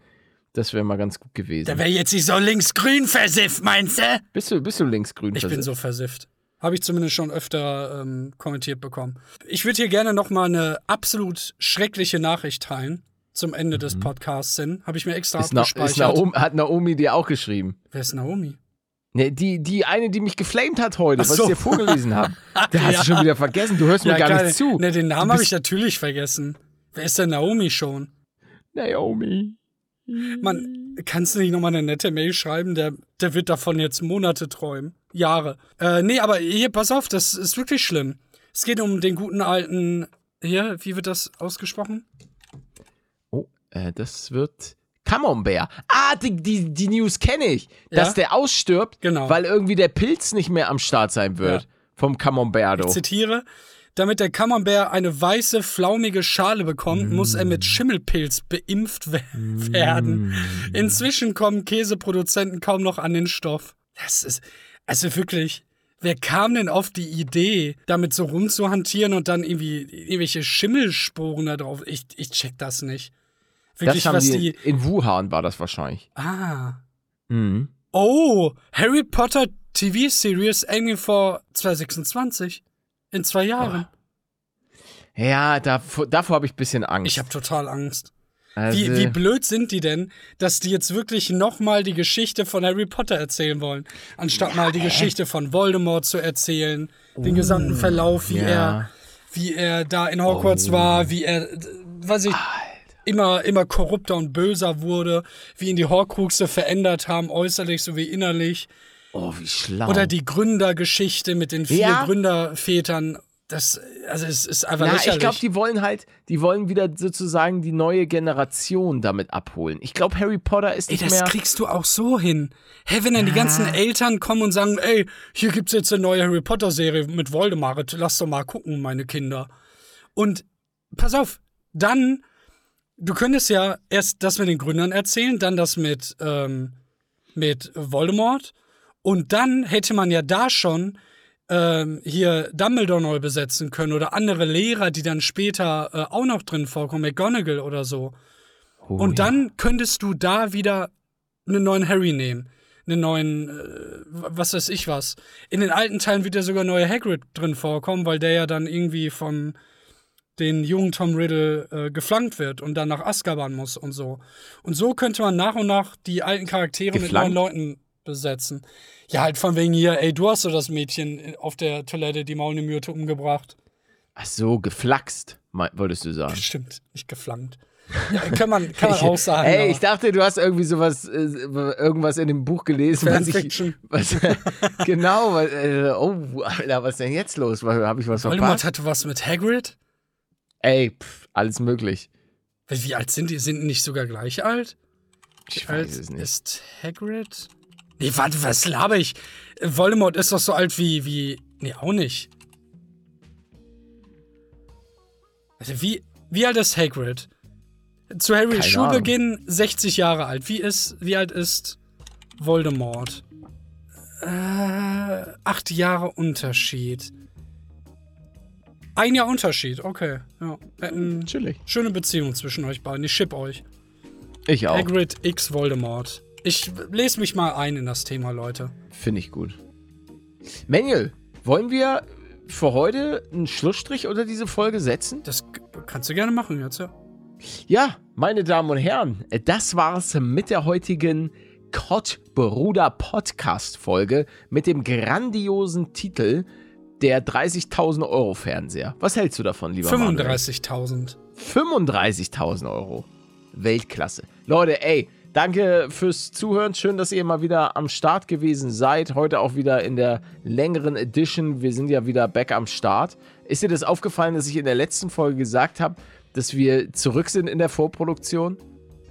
Das wäre mal ganz gut gewesen. Der wäre jetzt nicht so linksgrün versifft, meinst du? bist du, bist du linksgrün? Ich bin versifft? so versifft. Habe ich zumindest schon öfter ähm, kommentiert bekommen. Ich würde hier gerne noch mal eine absolut schreckliche Nachricht teilen. Zum Ende des Podcasts hin. Habe ich mir extra Mhm. Ist Na, ist abgespeichert. Naomi, hat Naomi dir auch geschrieben? Wer ist Naomi? Ne, die, die eine, die mich geflamed hat heute, Ach was so. ich dir vorgelesen habe. Da hast Ja. du schon wieder vergessen. Du hörst mir gar geil. nicht zu. Ne, den Namen habe ich natürlich vergessen. Wer ist denn Naomi schon? Naomi. Mann, kannst du nicht nochmal eine nette Mail schreiben? Der, der wird davon jetzt Monate träumen. Jahre. Äh, nee, aber hier, pass auf, das ist wirklich schlimm. Es geht um den guten alten. Hier, wie wird das ausgesprochen? Oh, äh, das wird Camembert. Ah, die, die, die News kenne ich. Dass Ja? der ausstirbt, Genau. weil irgendwie der Pilz nicht mehr am Start sein wird. Ja. Vom Camemberto. Ich zitiere. Damit der Camembert eine weiße, flaumige Schale bekommt, muss er mit Schimmelpilz beimpft we werden. Inzwischen kommen Käseproduzenten kaum noch an den Stoff. Das ist, also wirklich, wer kam denn auf die Idee, damit so rumzuhantieren und dann irgendwie irgendwelche Schimmelsporen da drauf? Ich, ich check das nicht. Wirklich, das haben was die, die. in Wuhan war das wahrscheinlich. Ah. Mhm. Oh, Harry Potter TV Series aiming for 2026. In zwei Jahren. Ja, davor, davor habe ich ein bisschen Angst. Ich habe total Angst. also, Wie, wie blöd sind die denn, dass die jetzt wirklich nochmal die Geschichte von Harry Potter erzählen wollen, anstatt mal die Geschichte von Voldemort zu erzählen, den gesamten Verlauf, wie ja. er, wie er da in Hogwarts war, wie er, äh, weiß ich, immer, immer korrupter und böser wurde, wie ihn die Horcruxe verändert haben, äußerlich sowie innerlich. Oh, wie schlau. Oder die Gründergeschichte mit den vier Ja. Gründervätern. Das, also es ist einfach Na, lächerlich. ich glaube, die wollen halt, die wollen wieder sozusagen die neue Generation damit abholen. Ich glaube, Harry Potter ist Ey, nicht das mehr. kriegst du auch so hin. Hä, wenn dann die ganzen Eltern kommen und sagen, ey, hier gibt's jetzt eine neue Harry Potter Serie mit Voldemort, lass doch mal gucken, meine Kinder. Und pass auf, dann, du könntest ja erst das mit den Gründern erzählen, dann das mit, ähm, mit Voldemort und dann hätte man ja da schon ähm, hier Dumbledore neu besetzen können oder andere Lehrer, die dann später äh, auch noch drin vorkommen, McGonagall oder so. Oh, Und ja. dann könntest du da wieder einen neuen Harry nehmen. Einen neuen, äh, was weiß ich was. In den alten Teilen wird ja sogar neuer Hagrid drin vorkommen, weil der ja dann irgendwie von den jungen Tom Riddle äh, geflankt wird und dann nach Azkaban muss und so. Und so könnte man nach und nach die alten Charaktere Geflankt? mit neuen Leuten besetzen. Ja, halt von wegen hier, ey, du hast so das Mädchen auf der Toilette, die Maulnemürte, umgebracht. Ach so, geflaxt, würdest du sagen. Stimmt, nicht geflankt. Ja, kann man, kann man auch sagen. Ey, ich dachte, du hast irgendwie sowas, äh, irgendwas in dem Buch gelesen, was ich. Was, genau, was, äh, oh, Alter, was ist denn jetzt los? Habe ich was Voldemort verpasst? hatte was mit Hagrid? Ey, pff, alles möglich. Wie alt sind die? Sind die nicht sogar gleich alt? Ich weiß es nicht. ist Hagrid? Nee, warte, was laber ich? Voldemort ist doch so alt wie, wie, nee, auch nicht. Also wie, wie alt ist Hagrid? Zu Harry Schulbeginn 60 Jahre alt. Wie ist, wie alt ist Voldemort? Äh, acht Jahre Unterschied. Ein Jahr Unterschied, okay. Ja. Hätten Chillig. schöne Beziehung zwischen euch beiden. Ich ship euch. Ich auch. Hagrid X Voldemort. Ich lese mich mal ein in das Thema, Leute. Finde ich gut. Manuel, wollen wir für heute einen Schlussstrich unter diese Folge setzen? Das kannst du gerne machen jetzt, ja. Ja, meine Damen und Herren, das war's mit der heutigen Kottbruder Podcast Folge mit dem grandiosen Titel der 30.000 Euro Fernseher. Was hältst du davon, lieber Manuel? 35.000. 35.000 Euro. Weltklasse. Leute, ey, danke fürs Zuhören. Schön, dass ihr mal wieder am Start gewesen seid. Heute auch wieder in der längeren Edition. Wir sind ja wieder back am Start. Ist dir das aufgefallen, dass ich in der letzten Folge gesagt habe, dass wir zurück sind in der Vorproduktion?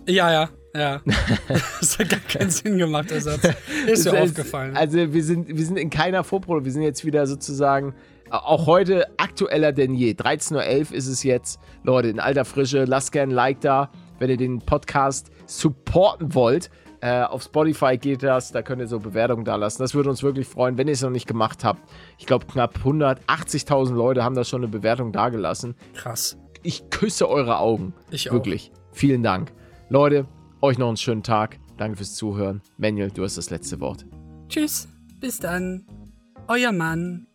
Ja, ja, ja. das hat gar keinen Sinn gemacht, der Satz. Ist mir aufgefallen. Also wir sind, wir sind in keiner Vorproduktion. Wir sind jetzt wieder sozusagen äh, auch heute aktueller denn je. 13.11 Uhr ist es jetzt. Leute, in alter Frische, lasst gerne ein Like da, wenn ihr den Podcast supporten wollt. Äh, auf Spotify geht das, da könnt ihr so Bewertungen da lassen. Das würde uns wirklich freuen, wenn ihr es noch nicht gemacht habt. Ich glaube, knapp 180.000 Leute haben da schon eine Bewertung dagelassen. Krass. Ich küsse eure Augen. Ich auch. Wirklich. Vielen Dank. Leute, euch noch einen schönen Tag. Danke fürs Zuhören. Manuel, du hast das letzte Wort. Tschüss. Bis dann. Euer Mann.